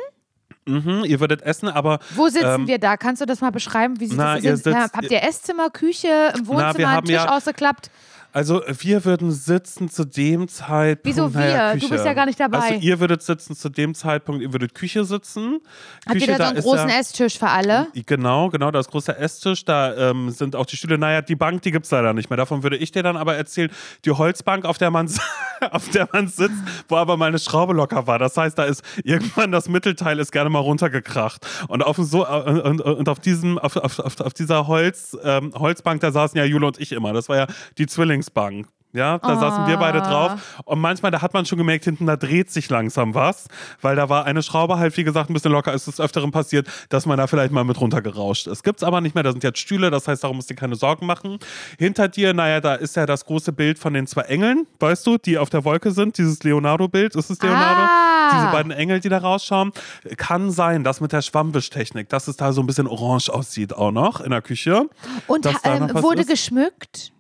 Mhm, ihr würdet essen, aber
Wo sitzen
Ähm,
wir da? Kannst du das mal beschreiben? Wie sieht
na,
das aus? Habt ihr Esszimmer, Küche, im Wohnzimmer,
wir
einen
haben
Tisch
ja-
ausgeklappt?
Also wir würden sitzen zu dem Zeitpunkt.
Wieso
naja,
wir? Du
Küche.
bist ja gar nicht dabei.
Also ihr würdet sitzen zu dem Zeitpunkt, ihr würdet Küche sitzen.
Habt
Küche,
ihr da so einen großen
ja,
Esstisch für alle?
Genau, genau, da ist großer Esstisch, da ähm, sind auch die Stühle. Naja, die Bank, die gibt es leider nicht mehr. Davon würde ich dir dann aber erzählen, die Holzbank, auf der man, auf der man sitzt, wo aber mal eine Schraube locker war. Das heißt, da ist irgendwann das Mittelteil ist gerne mal runtergekracht. Und auf, so, und, und, und auf, diesem, auf, auf, auf, dieser Holz, ähm, Holzbank, da saßen ja Jule und ich immer. Das war ja die Zwillingsbank. Ja, da saßen wir beide drauf. Und manchmal, da hat man schon gemerkt, hinten, da dreht sich langsam was, weil da war eine Schraube halt, wie gesagt, ein bisschen locker. Es ist des Öfteren passiert, dass man da vielleicht mal mit runtergerauscht ist. Gibt's aber nicht mehr, da sind jetzt Stühle, das heißt, darum musst du dir keine Sorgen machen. Hinter dir, naja, da ist ja das große Bild von den zwei Engeln, weißt du, die auf der Wolke sind, dieses Leonardo-Bild. Ist es Leonardo?
Ah.
Diese beiden Engel, die da rausschauen. Kann sein, dass mit der Schwammwischtechnik, dass es da so ein bisschen orange aussieht auch noch in der Küche.
Und ähm, wurde geschmückt?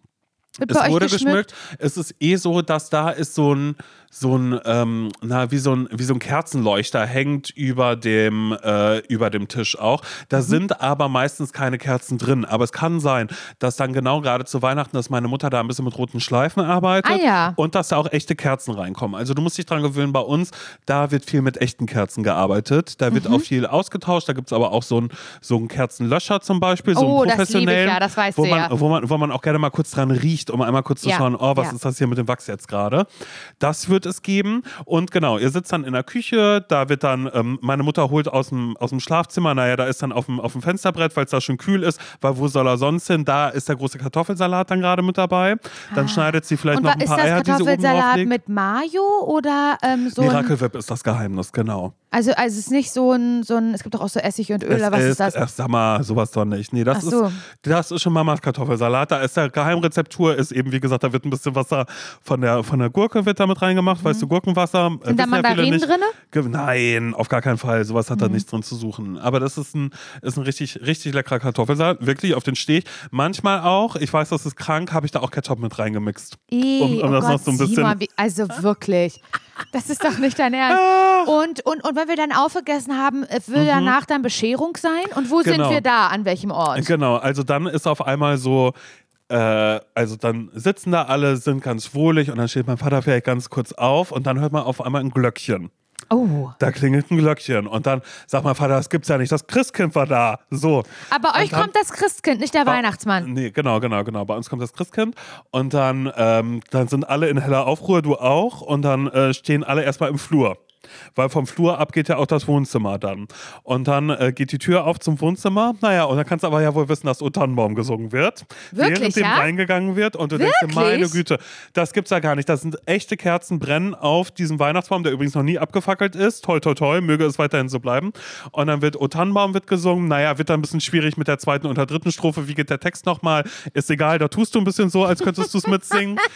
Wird
Es wurde geschmückt. Es ist eh so, dass da ist so ein, so ein, ähm, na, wie so ein, wie so ein Kerzenleuchter hängt über dem, äh, über dem Tisch auch. Da
Mhm.
sind aber meistens keine Kerzen drin. Aber es kann sein, dass dann genau gerade zu Weihnachten, dass meine Mutter da ein bisschen mit roten Schleifen arbeitet.
Ah, ja.
Und dass da auch echte Kerzen reinkommen. Also du musst dich dran gewöhnen, bei uns, da wird viel mit echten Kerzen gearbeitet. Da wird
Mhm.
auch viel ausgetauscht. Da gibt es aber auch so einen so einen Kerzenlöscher zum Beispiel, so
Oh,
einen professionellen,
ja,
wo man,
ja.
wo man, wo man auch gerne mal kurz dran riecht, um einmal kurz zu schauen, oh, was ist das hier mit dem Wachs jetzt gerade? Das wird es geben. Und genau, ihr sitzt dann in der Küche, da wird dann, ähm, meine Mutter holt aus dem, aus dem Schlafzimmer, naja, da ist dann auf dem, auf dem Fensterbrett, weil es da schon kühl ist, weil wo soll er sonst hin? Da ist der große Kartoffelsalat dann gerade mit dabei. Dann schneidet sie vielleicht
Ah. Und
noch ein
ist
paar
das
Eier, die sie oben
Kartoffelsalat
drauflegt.
mit Mayo oder ähm, so
Miracle Whip ist das Geheimnis, genau.
also, also es ist nicht so ein, so ein, es gibt doch auch so Essig und Öl,
Es
was ist das?
Ach, sag mal, sowas doch nicht. Nee, das,
so.
ist, das ist schon Mamas Kartoffelsalat. Da ist der Geheimrezeptur, ist eben, wie gesagt, da wird ein bisschen Wasser von der, von der Gurke wird da mit reingemacht. Weißt du, Gurkenwasser. äh,
Sind da
ja
Mandarinen drinne?
Ge- Nein, auf gar keinen Fall. Sowas hat da
Mhm.
nichts drin zu suchen. Aber das ist ein, ist ein richtig, richtig leckerer Kartoffelsalat. Wirklich, auf den stehe ich. Manchmal auch, ich weiß, das ist krank, habe ich da auch Ketchup mit reingemixt.
Ih,
Um- um
oh
das noch
Gott,
so ein bisschen-
Simon, wie, also wirklich. Das ist doch nicht dein Ernst.
Ah.
Und, und, und wenn wir dann aufgegessen haben, äh, will danach dann Bescherung sein? Und wo
Mhm. Genau.
sind wir da? An welchem Ort?
Genau, also dann ist auf einmal so, äh, also dann sitzen da alle, sind ganz wohlig und dann steht mein Vater vielleicht ganz kurz auf und dann hört man auf einmal ein Glöckchen.
Oh.
Da klingelt ein Glöckchen und dann sagt mein Vater, das gibt's ja nicht, das Christkind war da. So.
Aber euch
dann-
kommt das Christkind, nicht der Weihnachtsmann.
Nee, genau, genau, genau. Bei uns kommt das Christkind und dann, ähm, dann sind alle in heller Aufruhr, du auch und dann äh, stehen alle erstmal im Flur. Weil vom Flur ab geht ja auch das Wohnzimmer dann. Und dann äh, geht die Tür auf zum Wohnzimmer. Naja, und dann kannst du aber ja wohl wissen, dass O Tannenbaum gesungen wird.
Wirklich,
während dem
ja?
reingegangen wird. Und du denkst dir,
Wirklich?
meine Güte, das gibt's ja gar nicht. Das sind echte Kerzen brennen auf diesem Weihnachtsbaum, der übrigens noch nie abgefackelt ist. Toll, toll, toll. Möge es weiterhin so bleiben. Und dann wird O Tannenbaum wird gesungen. Naja, wird dann ein bisschen schwierig mit der zweiten und der dritten Strophe. Wie geht der Text nochmal? Ist egal, da tust du ein bisschen so, als könntest du es mitsingen.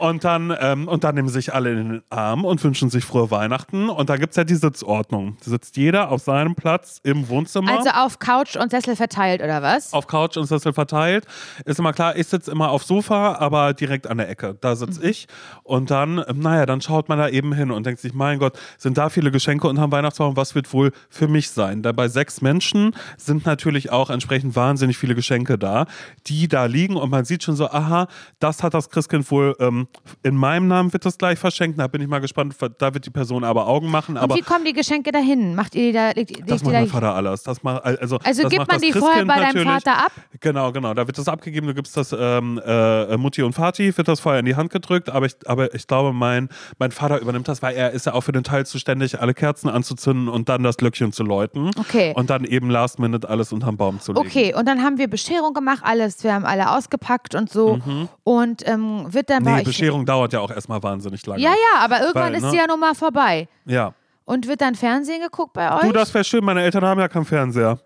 Und dann, ähm, und dann nehmen sich alle in den Arm und wünschen sich frohe Weihnachten. Und da gibt es ja die Sitzordnung. Da sitzt jeder auf seinem Platz im Wohnzimmer.
Also auf Couch und Sessel verteilt, oder was?
auf Couch und Sessel verteilt. Ist immer klar, ich sitze immer auf Sofa, aber direkt an der Ecke. Da sitze
Mhm.
ich. Und dann, naja, dann schaut man da eben hin und denkt sich, mein Gott, sind da viele Geschenke unterm Weihnachtsbaum? Was wird wohl für mich sein? Da bei sechs Menschen sind natürlich auch entsprechend wahnsinnig viele Geschenke da, die da liegen. Und man sieht schon so, aha, das hat das Christkind wohl, ähm, in meinem Namen wird das gleich verschenkt. Da bin ich mal gespannt. Da wird die Person aber Augen machen.
und wie kommen die Geschenke dahin? Macht ihr die da, legt,
das macht mein Vater alles. Das macht, also,
Also
das
gibt man die vorher bei deinem. Vater ab?
Genau, genau. Da wird das abgegeben. Du gibst das ähm, äh, Mutti und Vati, wird das vorher in die Hand gedrückt. Aber ich, aber ich glaube, mein, mein Vater übernimmt das, weil er ist ja auch für den Teil zuständig, alle Kerzen anzuzünden und dann das Glöckchen zu läuten.
Okay.
Und dann eben last minute alles unterm Baum zu legen.
Okay, und dann haben wir Bescherung gemacht, alles, wir haben alle ausgepackt und so. Und ähm, wird dann bei
Mhm. Nee,
euch.
Bescherung dauert ja auch erstmal wahnsinnig lange.
Ja, ja, aber irgendwann
Weil,
ist
ne?
die ja nun mal vorbei.
Ja.
Und wird dann Fernsehen geguckt bei euch?
Du, das wäre schön. Meine Eltern haben ja keinen Fernseher.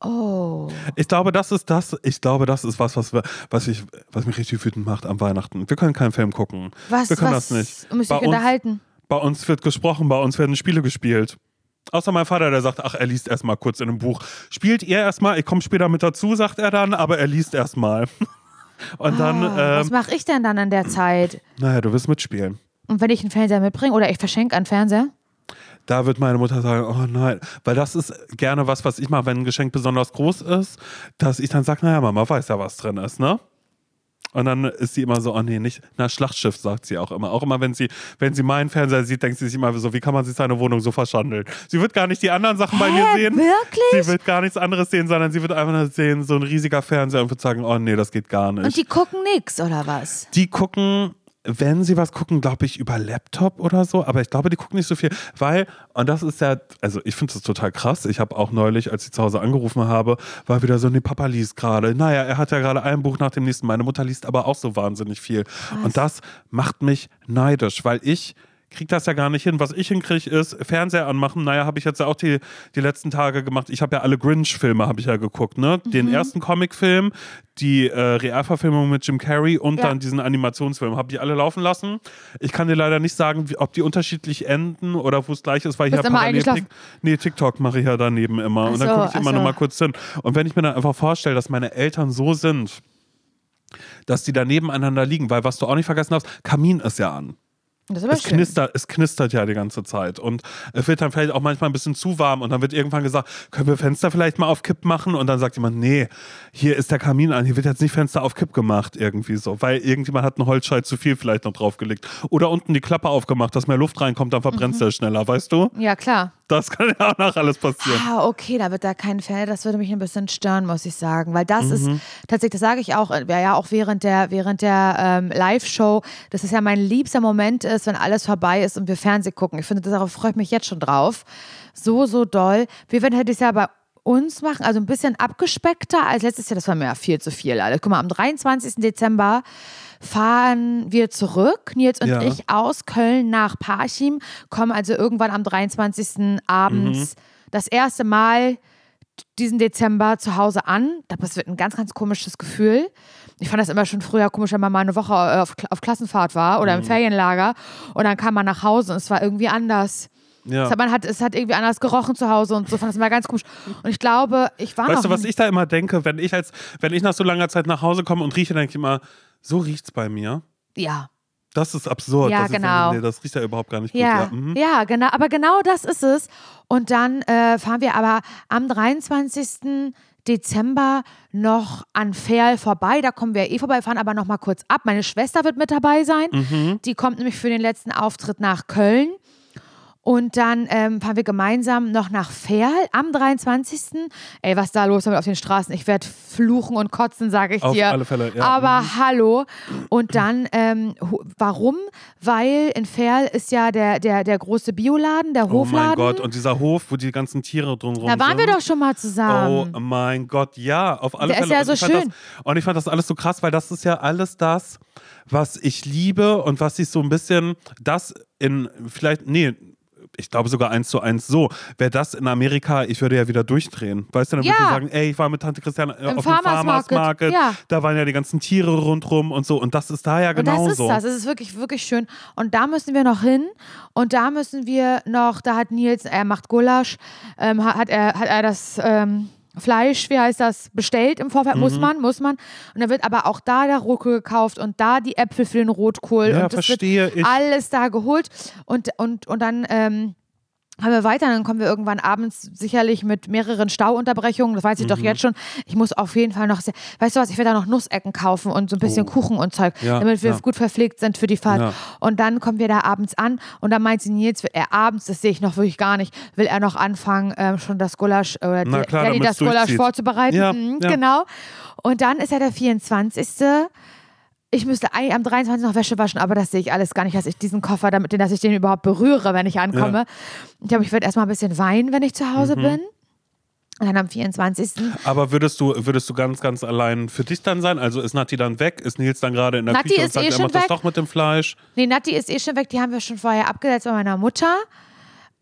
oh.
Ich glaube, das ist das. Ich glaube, das ist was, was, was, ich, was mich richtig wütend macht am Weihnachten. Wir können keinen Film gucken.
Was,
wir können
was
das nicht.
müsst ihr unterhalten?
Bei uns wird gesprochen, bei uns werden Spiele gespielt. Außer mein Vater, der sagt, ach, er liest erstmal kurz in einem Buch. Spielt ihr erstmal, ich komme später mit dazu, sagt er dann, aber er liest erstmal. Und dann,
Oh, was
ähm,
mache ich denn dann in der Zeit?
naja, du wirst mitspielen.
Und wenn ich einen Fernseher mitbringe oder ich verschenke einen Fernseher?
Da wird meine Mutter sagen, oh nein, weil das ist gerne was, was ich mache, wenn ein Geschenk besonders groß ist, dass ich dann sage, naja, Mama weiß ja, was drin ist, ne? Und dann ist sie immer so, oh nee, nicht, na, Schlachtschiff, sagt sie auch immer. Auch immer, wenn sie, wenn sie meinen Fernseher sieht, denkt sie sich immer so, wie kann man sich seine Wohnung so verschandeln? Sie wird gar nicht die anderen Sachen bei mir
Hä,
sehen.
wirklich?
Sie wird gar nichts anderes sehen, sondern sie wird einfach nur sehen, so ein riesiger Fernseher und wird sagen, oh nee, das geht gar nicht.
Und die gucken nix, oder was?
Die gucken, wenn sie was gucken, glaube ich, über Laptop oder so. Aber ich glaube, die gucken nicht so viel, weil, und das ist ja, also ich finde das total krass. Ich habe auch neulich, als ich zu Hause angerufen habe, war wieder so, nee, Papa liest gerade. Naja, er hat ja gerade ein Buch nach dem nächsten. Meine Mutter liest aber auch so wahnsinnig viel. Und das macht mich neidisch, weil ich kriege das ja gar nicht hin. Was ich hinkriege, ist Fernseher anmachen. Naja, habe ich jetzt ja auch die, die letzten Tage gemacht. Ich habe ja alle Grinch-Filme, habe ich ja geguckt. Ne?
Mhm.
Den ersten Comicfilm, die äh, Realverfilmung mit Jim Carrey und
Ja.
dann diesen Animationsfilm. Habe ich alle laufen lassen. Ich kann dir leider nicht sagen, wie, ob die unterschiedlich enden oder wo es gleich ist, weil ich
Bist
ja
immer
parallel? Tik nee, TikTok mache ich ja daneben immer.
Ach
und dann
so,
gucke ich immer
so.
mal kurz hin. Und wenn ich mir dann einfach vorstelle, dass meine Eltern so sind, dass die da nebeneinander liegen, weil was du auch nicht vergessen darfst, Kamin ist ja an.
Das ist
Es
schön.
knistert, es knistert ja die ganze Zeit. Und es wird dann vielleicht auch manchmal ein bisschen zu warm und dann wird irgendwann gesagt, können wir Fenster vielleicht mal auf Kipp machen? Und dann sagt jemand, nee, hier ist der Kamin an, hier wird jetzt nicht Fenster auf Kipp gemacht, irgendwie so. Weil irgendjemand hat einen Holzscheit zu viel vielleicht noch draufgelegt. Oder unten die Klappe aufgemacht, dass mehr Luft reinkommt, dann verbrennt
Mhm.
der schneller, weißt du?
Ja, klar.
Das kann ja auch noch alles passieren.
Ah, okay, da wird da kein Fernseher. Das würde mich ein bisschen stören, muss ich sagen. Weil das ist tatsächlich, das sage ich auch, äh, ja, ja auch während der, während der ähm, Live-Show, dass es ja mein liebster Moment ist, wenn alles vorbei ist und wir Fernsehen gucken. Ich finde, darauf freue ich mich jetzt schon drauf. So, so doll. Wir werden halt dieses Jahr bei uns machen, also ein bisschen abgespeckter als letztes Jahr. Das war mir ja viel zu viel. Alles. Guck mal, am 23. Dezember fahren wir zurück, Nils und
Ja.
ich, aus Köln nach Parchim, kommen also irgendwann am 23. abends das erste Mal diesen Dezember zu Hause an. Das wird ein ganz, ganz komisches Gefühl. Ich fand das immer schon früher komisch, wenn man mal eine Woche äh, auf, auf Klassenfahrt war oder im Ferienlager und dann kam man nach Hause und es war irgendwie anders.
Ja.
Es, hat, man hat, es hat irgendwie anders gerochen zu Hause und so fand das immer ganz komisch. Und ich glaube, ich war
Weißt du, was ich da immer denke, wenn ich als, wenn ich nach so langer Zeit nach Hause komme und rieche, denke ich immer, so riecht's bei mir.
ja.
Das ist absurd.
Ja,
das ist
genau.
nee, das riecht ja überhaupt gar nicht gut.
Ja,
Ja. mhm.
ja, genau. Aber genau das ist es. Und dann äh, fahren wir aber am 23. Dezember noch an Ferl vorbei. Da kommen wir eh vorbei, fahren aber noch mal kurz ab. Meine Schwester wird mit dabei sein.
Mhm.
Die kommt nämlich für den letzten Auftritt nach Köln. Und dann ähm, fahren wir gemeinsam noch nach Ferl am 23. Ey, was da los ist auf den Straßen? Ich werde fluchen und kotzen, sage ich
Auf
dir.
alle Fälle, ja.
Aber
Mhm.
hallo. Und dann, ähm, warum? Weil in Ferl ist ja der, der, der große Bioladen, der
Oh mein
Hofladen.
Gott, und dieser Hof, wo die ganzen Tiere drumherum
da waren
sind.
wir doch schon mal zusammen.
Oh mein Gott, ja, auf alle
Der ist
Fälle.
ja
Und
so
ich fand
schön.
Das, und ich fand das alles so krass, weil das ist ja alles das, was ich liebe und was ich so ein bisschen, das in, vielleicht, nee, ich glaube sogar eins zu eins so. Wäre das in Amerika, ich würde ja wieder durchdrehen. Weißt du, dann würde
Ja.
ich sagen, ey, ich war mit Tante Christiane äh,
Im
auf dem
Farmers
Farmers
Market,
Market.
ja.
Da waren ja die ganzen Tiere rundrum und so. Und das ist da ja
Und das ist
genauso.
das. Es ist wirklich, wirklich schön. Und da müssen wir noch hin. Und da müssen wir noch, da hat Nils, er macht Gulasch, ähm, hat, hat, er, hat er das ähm, Fleisch, wie heißt das, bestellt im Vorfeld.
Mhm.
Muss man, muss man. Und da wird aber auch da der Rotkohl gekauft und da die Äpfel für den Rotkohl.
Ja,
und das
verstehe
wird
ich.
alles da geholt. Und, und, und dann. Ähm, haben wir weiter, dann kommen wir irgendwann abends sicherlich mit mehreren Stauunterbrechungen, das weiß ich
Mhm.
doch jetzt schon. Ich muss auf jeden Fall noch, sehr, weißt du was, ich werde da noch Nussecken kaufen und so ein bisschen
Oh.
Kuchen und Zeug,
Ja,
damit wir
ja.
gut verpflegt sind für die Fahrt.
Ja.
Und dann kommen wir da abends an und dann meint sie Nils, will er abends, das sehe ich noch wirklich gar nicht, will er noch anfangen, ähm, schon das Gulasch äh, oder
Na
die,
klar,
Daddy das Gulasch vorzubereiten. Mhm. Genau. Und dann ist ja der 24. Ich müsste am 23. noch Wäsche waschen, aber das sehe ich alles gar nicht, dass ich diesen Koffer, damit, dass ich den überhaupt berühre, wenn ich ankomme. Ich glaube, ich werde erstmal ein bisschen weinen, wenn ich zu
Mhm.
Hause bin. Und dann am 24.
Aber würdest du, würdest du ganz, ganz allein für dich dann sein? Also ist Nati dann weg? Ist Nils dann gerade in der
Nati
Küche und
ist
sagt,
eh
er
schon
macht das
weg.
doch mit dem Fleisch?
Nee, Nati ist eh schon weg, die haben wir schon vorher abgesetzt bei meiner Mutter.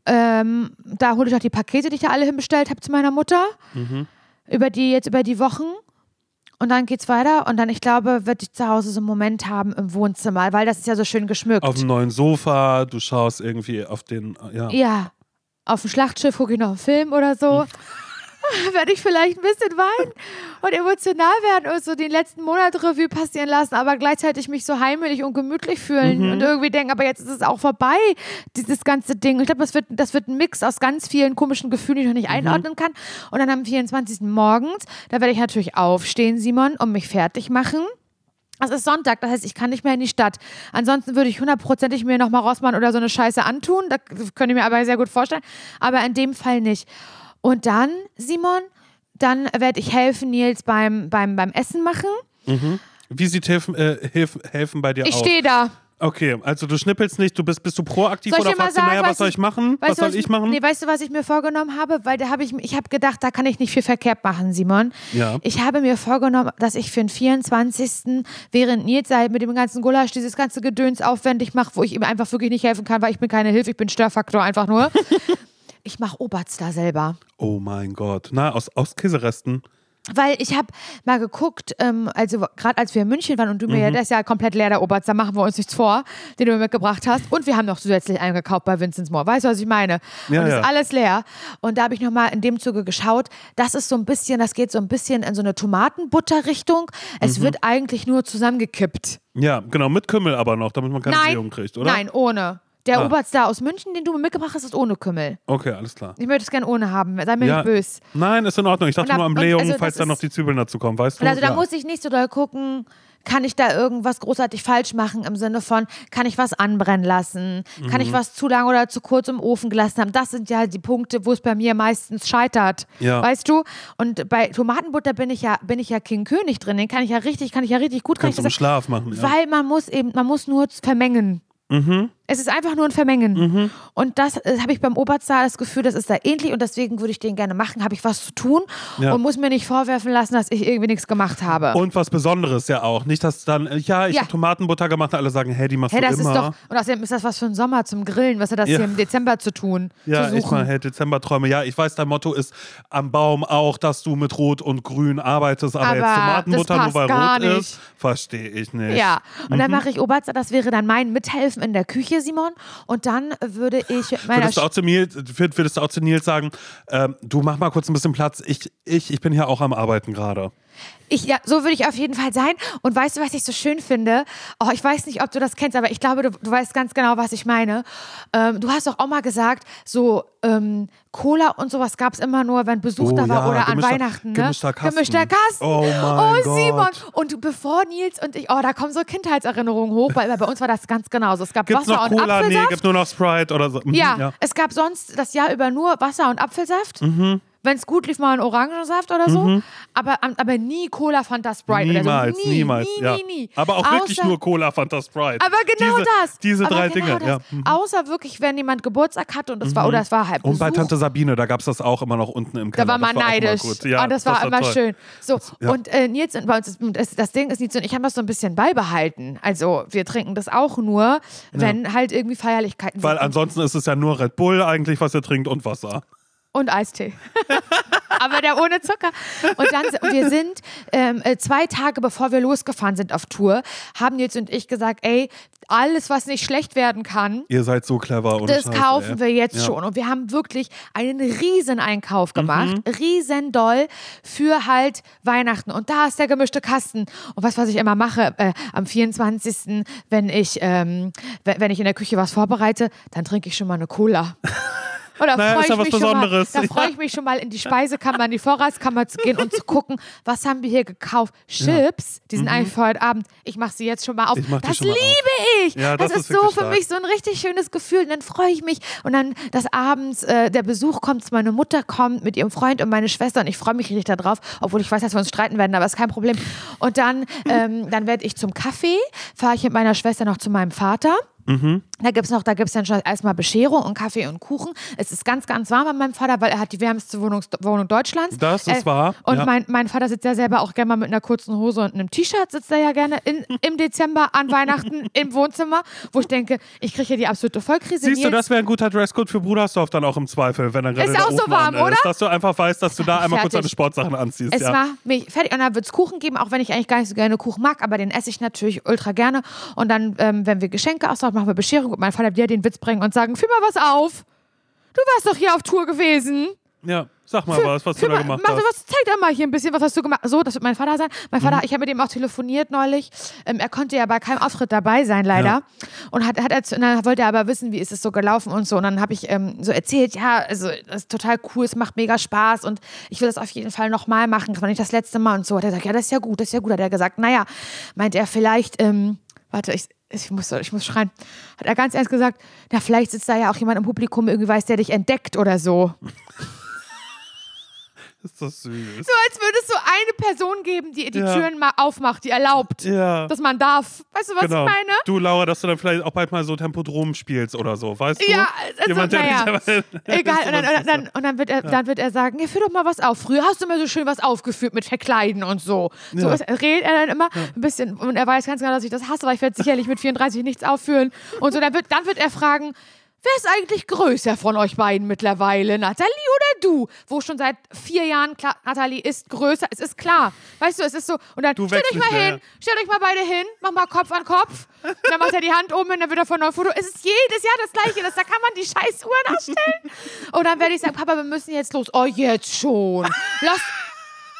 Ähm, da hole ich auch die Pakete, die ich da alle hinbestellt habe zu meiner Mutter.
Mhm.
Über die, jetzt über die Wochen. Und dann geht's weiter. Und dann, ich glaube, wird ich zu Hause so einen Moment haben im Wohnzimmer, weil das ist ja so schön geschmückt.
Auf dem neuen Sofa, du schaust irgendwie auf den, ja.
Ja. Auf dem Schlachtschiff gucke ich noch einen Film oder so. Werde ich vielleicht ein bisschen weinen und emotional werden und so den letzten Monat Revue passieren lassen, aber gleichzeitig mich so heimelig und gemütlich fühlen und irgendwie denken, aber jetzt ist es auch vorbei, dieses ganze Ding. Ich glaube, das wird, das wird ein Mix aus ganz vielen komischen Gefühlen, die ich noch nicht einordnen kann. Und dann am 24. morgens, da werde ich natürlich aufstehen, Simon, und mich fertig machen. Es ist Sonntag, das heißt, ich kann nicht mehr in die Stadt. Ansonsten würde ich hundertprozentig mir nochmal Rossmann oder so eine Scheiße antun. Das könnte ich mir aber sehr gut vorstellen. Aber in dem Fall nicht. Und dann, Simon, dann werde ich helfen, Nils beim, beim, beim Essen machen.
Wie sieht helfen, äh, helfen, helfen bei dir
Ich
aus?
stehe da.
Okay, also du schnippelst nicht, du bist, bist du proaktiv
ich
oder fragst du, naja,
was
soll
ich-
ich machen? Was
Weißt du,
soll ich machen?
Nee, weißt du, was ich mir vorgenommen habe? Weil da habe ich, ich habe gedacht, da kann ich nicht viel verkehrt machen, Simon.
Ja.
Ich habe mir vorgenommen, dass ich für den 24. während Nils halt mit dem ganzen Gulasch dieses ganze Gedöns aufwendig mache, wo ich ihm einfach wirklich nicht helfen kann, weil ich bin keine Hilfe, ich bin Störfaktor einfach nur. ich mache Oberts da selber.
Oh mein Gott. Na, aus, aus Käseresten.
Weil ich habe mal geguckt, ähm, also gerade als wir in München waren und du mir
Mhm.
ja, der ist ja komplett leer, der Oberst, da machen wir uns nichts vor, den du mir mitgebracht hast. Und wir haben noch zusätzlich eingekauft bei Vincent's Moore. Weißt du, was ich meine?
Ja,
und
ja.
ist alles leer. Und da habe ich nochmal in dem Zuge geschaut. Das ist so ein bisschen, das geht so ein bisschen in so eine Tomatenbutter-Richtung. Es
Mhm.
wird eigentlich nur zusammengekippt.
Ja, genau, mit Kümmel aber noch, damit man keine
Nein,
kriegt, oder?
nein, ohne. Der
Ah.
Oberst da aus München, den du mir mitgebracht hast, ist ohne Kümmel.
Okay, alles klar.
Ich möchte es gerne ohne haben. Sei mir
Ja.
nicht böse.
Nein, ist in Ordnung. Ich dachte
da-
nur
und
Blähungen,
also
falls dann noch die Zwiebeln dazu kommen, weißt du?
Also da
ja.
muss ich nicht so doll gucken, kann ich da irgendwas großartig falsch machen im Sinne von, kann ich was anbrennen lassen? Kann
Mhm.
ich was zu lange oder zu kurz im Ofen gelassen haben? Das sind ja die Punkte, wo es bei mir meistens scheitert.
Ja.
Weißt du? Und bei Tomatenbutter bin ich ja, bin ich ja King König drin. Den kann ich ja richtig, kann ich ja richtig gut. Kann
Kannst du
ich
im Schlaf machen. Ja.
weil man muss eben, man muss nur vermengen.
Mhm.
Es ist einfach nur ein Vermengen. Und das äh, habe ich beim Oberzahn das Gefühl, das ist da ähnlich und deswegen würde ich den gerne machen. Habe ich was zu tun
Ja.
und muss mir nicht vorwerfen lassen, dass ich irgendwie nichts gemacht habe.
Und was Besonderes ja auch. Nicht, dass dann, äh, ja, ich
Ja.
habe Tomatenbutter gemacht und alle sagen, hey, die machst
Hey,
du
das
immer.
ist doch, und außerdem ist das was für ein Sommer zum Grillen, was hat das
Ja.
hier im Dezember zu tun?
ja,
zu
ich mal, hey, Dezemberträume. Ja, ich weiß, dein Motto ist am Baum auch, dass du mit Rot und Grün arbeitest, aber,
Aber
jetzt Tomatenbutter
das
nur weil
gar
rot
nicht.
ist, verstehe ich nicht.
Ja, und
Mhm.
dann mache ich Oberzer, das wäre dann mein Mithelfen in der Küche, Simon. Und dann würde ich
Würdest du, auch zu mir, würdest du auch zu Nils sagen, ähm, du mach mal kurz ein bisschen Platz, ich, ich, ich bin hier auch am Arbeiten gerade.
Ich, ja, so würde ich auf jeden Fall sein. Und weißt du, was ich so schön finde? Oh, ich weiß nicht, ob du das kennst, aber ich glaube, du, du weißt ganz genau, was ich meine. Ähm, du hast doch auch mal gesagt, so ähm, Cola und sowas gab es immer nur, wenn Besuch
Oh
da war
ja,
oder an Weihnachten. Ne?
gemischter Kasten.
Gemischter Kasten.
Oh mein
oh, Simon.
Gott.
Und bevor Nils und ich, oh, da kommen so Kindheitserinnerungen hoch, weil bei uns war das ganz genauso. Es gab
Gibt's
Wasser
noch
und
Cola? Nee,
Apfelsaft.
gibt nur noch Sprite oder so. Mhm,
Ja, es gab sonst das Jahr über nur Wasser und Apfelsaft.
Mhm.
Wenn es gut lief, mal ein Orangensaft oder so. Aber, aber nie Cola, Fanta, Sprite
Niemals,
so. Nie,
niemals.
nie,
ja.
nie, nie.
Aber auch wirklich
Außer-
nur Cola, Fanta, Sprite.
Aber genau
diese,
das.
Diese
aber
drei
genau
Dinge.
Das.
Ja. Mhm.
Außer wirklich, wenn jemand Geburtstag hatte und es war, oder es war halt
Und bei. Tante Sabine, da gab es das auch immer noch unten im Keller.
Da war man
das war
neidisch.
Gut. Ja,
und das, war immer
toll.
schön. So,
ja.
und äh, Nils und bei uns, ist, das, das Ding ist, Nils und ich haben das so ein bisschen beibehalten. Also wir trinken das auch nur, wenn halt irgendwie Feierlichkeiten
Weil
sind.
ansonsten ist es ja nur Red Bull eigentlich, was ihr trinkt und Wasser.
Und Eistee. Aber der ohne Zucker. Und dann, und wir sind ähm, äh, zwei Tage bevor wir losgefahren sind auf Tour, haben Nils und ich gesagt, ey, alles, was nicht schlecht werden kann,
Ihr seid so clever. ohne
das
Scheiße,
kaufen
ey.
wir jetzt
Ja. Mhm.
schon. Und wir haben wirklich einen riesen Einkauf gemacht, riesen doll für halt Weihnachten. Und da ist der gemischte Kasten. Und was, was ich immer mache, äh, am 24., wenn ich, ähm, wenn ich in der Küche was vorbereite, dann trinke ich schon mal eine Cola. Oder
Naja,
freue ich mich schon mal, da freue ich mich schon mal in die Speisekammer, in die Vorratskammer zu gehen und zu gucken, was haben wir hier gekauft. Chips, die sind eigentlich für heute Abend. Ich mache sie jetzt schon mal auf.
Mhm.
Das liebe ich.
Ja,
das,
das
ist
ist
so für
stark.
mich so ein richtig schönes Gefühl. Und dann freue ich mich. Und dann, dass abends äh, der Besuch kommt, meine Mutter kommt mit ihrem Freund und meine Schwester. Und ich freue mich richtig darauf, obwohl ich weiß, dass wir uns streiten werden, aber ist kein Problem. Und dann, ähm, dann werde ich zum Kaffee, fahre ich mit meiner Schwester noch zu meinem Vater.
Mhm.
Da gibt es noch, da gibt es dann schon erstmal Bescherung und Kaffee und Kuchen. Es ist ganz, ganz warm bei meinem Vater, weil er hat die wärmste Wohnung, Wohnung Deutschlands.
Das ist
Äh,
wahr,
Und
ja.
mein, mein Vater sitzt ja selber auch gerne mal mit einer kurzen Hose und einem T-Shirt, sitzt er ja gerne in, im Dezember an Weihnachten im Wohnzimmer, wo ich denke, ich kriege hier die absolute Vollkrise.
Siehst du,
Nils.
das wäre ein guter Dresscode für Brudersdorf dann auch im Zweifel, wenn dann gerade
Ist auch so
Ofen
warm,
an ist.
oder?
Dass du einfach weißt, dass du da einmal kurz
fertig.
deine Sportsachen anziehst.
Es
ja.
mich fertig und dann wird es Kuchen geben, auch wenn ich eigentlich gar nicht so gerne Kuchen mag, aber den esse ich natürlich ultra gerne. Und dann, ähm, wenn wir Geschenke ausmachen, machen wir Bescherung und mein Vater wird dir den Witz bringen und sagen, führ mal was auf. Du warst doch hier auf Tour gewesen.
ja, sag mal was, was du da gemacht
mach
hast.
was, zeig doch mal hier ein bisschen, was hast du gemacht. So, das wird mein Vater sein. Mein
Mhm.
Vater, ich habe mit ihm auch telefoniert neulich. Ähm, er konnte ja bei keinem Auftritt dabei sein, leider.
Ja.
Und hat, hat er, und dann wollte er aber wissen, wie ist es so gelaufen und so. Und dann habe ich ähm, so erzählt, ja, also das ist total cool, es macht mega Spaß und ich will das auf jeden Fall nochmal machen. Das war nicht das letzte Mal und so. Hat er gesagt, ja, das ist ja gut, das ist ja gut. Hat er gesagt, naja, meint er vielleicht, ähm, warte, ich, ich muss, ich muss schreien. Hat er ganz ernst gesagt, na, vielleicht sitzt da ja auch jemand im Publikum, irgendwie weiß, der dich entdeckt oder so.
Ist das süß.
So als würde es so eine Person geben, die die
Ja.
Türen mal aufmacht, die erlaubt,
Ja.
dass man darf. Weißt du, was
Genau.
ich meine?
Du, Laura, dass du dann vielleicht auch bald mal so Tempodrom spielst oder so, weißt du?
Ja, also,
Jemand, der
naja.
aber-
Egal, und dann, und, dann, und dann, wird er, dann wird er sagen, ja, führ doch mal was auf. Früher hast du mir so schön was aufgeführt mit Verkleiden und so. So ist, redet er dann immer ein bisschen, und er weiß ganz genau, dass ich das hasse, weil ich werde sicherlich mit 34 nichts aufführen. Und so, dann wird, dann wird er fragen, wer ist eigentlich größer von euch beiden mittlerweile, Nathalie oder du? Wo schon seit vier Jahren klar, Nathalie ist größer, es ist klar. Weißt du, es ist so, und dann
Du
stellt euch mal hin, stellt euch mal beide hin, mach mal Kopf an Kopf. Und dann macht er die Hand oben hin, dann wird er von neu Foto. Es ist jedes Jahr das Gleiche. Das, da kann man die scheiß Uhren ausstellen. Und dann werde ich sagen, Papa, wir müssen jetzt los. Oh, jetzt schon. Lass,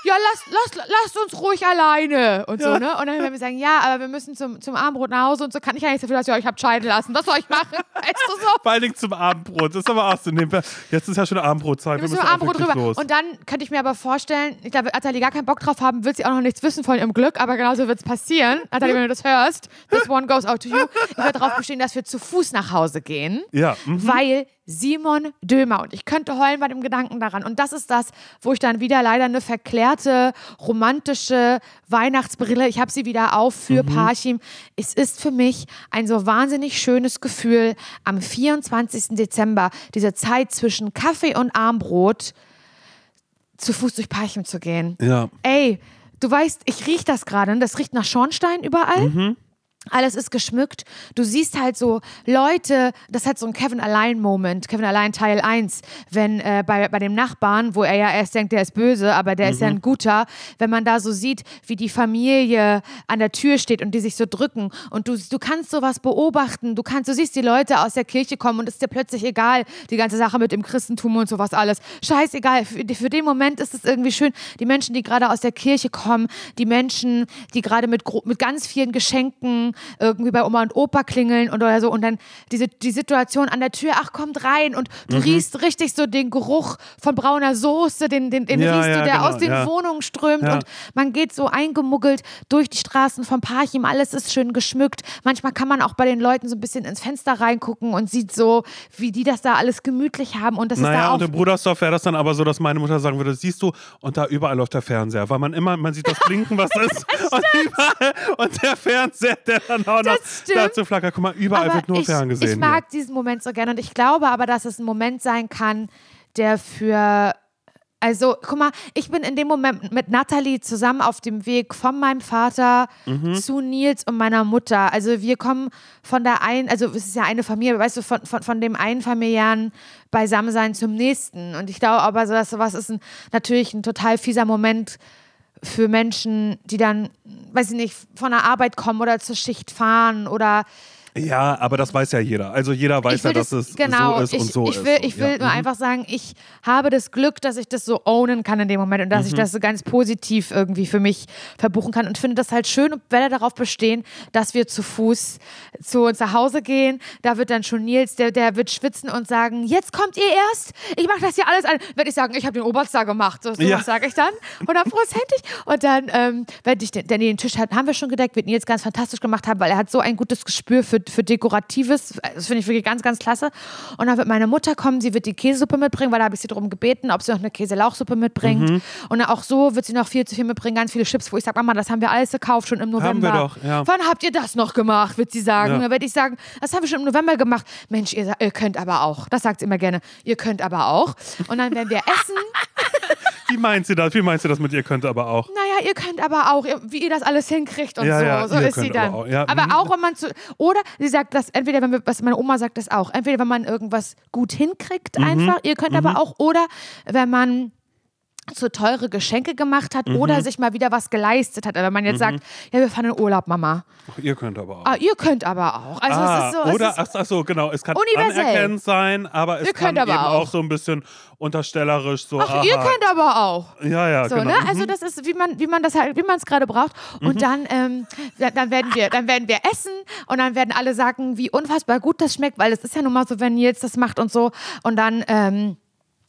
ja, lass, lass, lasst uns ruhig alleine. Und so, ne? Und dann werden wir sagen, ja, aber wir müssen zum, zum Abendbrot nach Hause und so. Kann ich ja nichts dafür, dass ihr euch habt scheiden lassen. Was soll ich machen? Weißt du so?
Vor allen Dingen zum Abendbrot. Das ist aber auch so. nehmen wir- Jetzt ist ja schon Abendbrotzeit.
Wir
Wir
müssen
auch
Abendbrot drüber.
los.
Und dann könnte ich mir aber vorstellen, ich glaube, Atali gar keinen Bock drauf haben, wird sie auch noch nichts wissen von ihrem Glück, aber genauso wird es passieren. Atali, wenn du das hörst, this one goes out to you. Ich werde darauf bestehen, dass wir zu Fuß nach Hause gehen.
ja, mhm.
Weil Simon Dömer und ich könnte heulen bei dem Gedanken daran. Und das ist das, wo ich dann wieder leider eine verklärte, romantische Weihnachtsbrille, ich habe sie wieder auf für Parchim. Es ist für mich ein so wahnsinnig schönes Gefühl, am 24. Dezember, diese Zeit zwischen Kaffee und Armbrot, zu Fuß durch Parchim zu gehen.
ja.
Ey, du weißt, ich rieche das gerade, ne? das riecht nach Schornstein überall. Alles ist geschmückt. Du siehst halt so Leute, das hat so ein Kevin Allein-Moment, Kevin Allein Teil 1, wenn äh, bei, bei dem Nachbarn, wo er ja erst denkt, der ist böse, aber der mhm. ist ja ein guter, wenn man da so sieht, wie die Familie an der Tür steht und die sich so drücken und du, du kannst sowas beobachten, du kannst, du siehst die Leute aus der Kirche kommen und es ist dir plötzlich egal, die ganze Sache mit dem Christentum und sowas alles. Scheißegal, für, für den Moment ist es irgendwie schön, die Menschen, die gerade aus der Kirche kommen, die Menschen, die gerade mit, mit ganz vielen Geschenken irgendwie bei Oma und Opa klingeln und oder so und dann diese die Situation an der Tür, ach kommt rein und du mhm. riechst richtig so den Geruch von brauner Soße, den, den, den ja, riechst ja, du, der genau, aus den ja. Wohnungen strömt und man geht so eingemuggelt durch die Straßen vom Parchim, alles ist schön geschmückt. Manchmal kann man auch bei den Leuten so ein bisschen ins Fenster reingucken und sieht so, wie die das da alles gemütlich haben und das
naja,
ist da auch
und in Brudersdorf wäre das dann aber so, dass meine Mutter sagen würde, siehst du, und da überall läuft der Fernseher, weil man immer, man sieht das Blinken, was das ist und überall und der Fernseher, der dann auch noch dazu flackert. Guck mal, überall aber wird nur
ich,
ferngesehen.
Ich mag hier. diesen Moment so gerne und ich glaube aber, dass es ein Moment sein kann, der für also, guck mal, ich bin in dem Moment mit Natalie zusammen auf dem Weg von meinem Vater mhm. zu Nils und meiner Mutter. Also, wir kommen von der einen, also, es ist ja eine Familie, weißt du, von, von, von dem einen familiären Beisammensein zum nächsten. Und ich glaube aber, so, dass sowas ist ein, natürlich ein total fieser Moment für Menschen, die dann, weiß ich nicht, von der Arbeit kommen oder zur Schicht fahren oder
ja, aber das weiß ja jeder. Also jeder weiß ja, dass das, es genau, so ist
ich,
und so
ich will,
ist.
Ich will ja. nur mhm. einfach sagen, ich habe das Glück, dass ich das so ownen kann in dem Moment und dass mhm. ich das so ganz positiv irgendwie für mich verbuchen kann und finde das halt schön und werde darauf bestehen, dass wir zu Fuß zu uns nach Hause gehen. Da wird dann schon Nils, der, der wird schwitzen und sagen, jetzt kommt ihr erst, ich mache das hier alles an. Werde ich sagen, ich habe den Oberster gemacht. So, so ja. sage ich dann. Hundertprozentig. Und dann ähm, werde ich, den, denn den Tisch haben wir schon gedeckt, wird Nils ganz fantastisch gemacht haben, weil er hat so ein gutes Gespür für für Dekoratives. Das finde ich wirklich ganz, ganz klasse. Und dann wird meine Mutter kommen, sie wird die Käsesuppe mitbringen, weil da habe ich sie darum gebeten, ob sie noch eine Käselauchsuppe mitbringt. Mhm. Und auch so wird sie noch viel zu viel mitbringen, ganz viele Chips, wo ich sage, Mama, das haben wir alles gekauft, schon im November.
Haben wir doch, ja.
Wann habt ihr das noch gemacht, wird sie sagen. Ja. Dann werde ich sagen, das haben wir schon im November gemacht. Mensch, ihr, ihr könnt aber auch. Das sagt sie immer gerne. Ihr könnt aber auch. Und dann werden wir essen.
Wie meint sie das? Wie meint sie das mit ihr könnt aber auch?
Naja, ihr könnt aber auch, wie ihr das alles hinkriegt und
ja,
so.
Ja,
so ist sie dann.
Aber, auch, ja.
aber mhm. auch wenn man zu. Oder sie sagt das, entweder wenn wir, was meine Oma sagt das auch, entweder wenn man irgendwas gut hinkriegt, mhm. einfach, ihr könnt mhm. aber auch, oder wenn man so teure Geschenke gemacht hat mhm. oder sich mal wieder was geleistet hat. Aber wenn man jetzt mhm. sagt, ja, wir fahren in Urlaub, Mama.
Ach, ihr könnt aber auch.
Ah, ihr könnt aber auch. Also ah, es ist so,
oder,
es ist
ach, so, genau, es kann universell. anerkennend sein, aber es ihr kann eben auch. auch. so ein bisschen unterstellerisch so.
Ach, aha. ihr könnt aber auch.
Ja, ja,
so,
genau.
Ne? Also mhm. das ist, wie man, wie man das halt, wie man es gerade braucht. Und mhm. dann, ähm, dann werden wir, dann werden wir essen und dann werden alle sagen, wie unfassbar gut das schmeckt, weil es ist ja nun mal so, wenn Nils das macht und so. Und dann, ähm,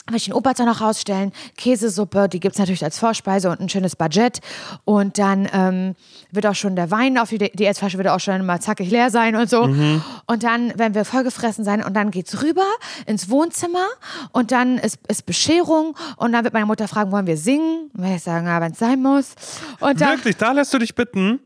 will ich den Oberzer noch rausstellen, Käsesuppe, die gibt es natürlich als Vorspeise und ein schönes Budget. Und dann ähm, wird auch schon der Wein auf die DS-Flasche wird auch schon mal zackig leer sein und so. Mhm. Und dann werden wir vollgefressen sein und dann geht's rüber ins Wohnzimmer und dann ist, ist Bescherung und dann wird meine Mutter fragen, wollen wir singen? Und ich sagen, ja, wenn es sein muss. Und dann,
Wirklich, da lässt du dich bitten?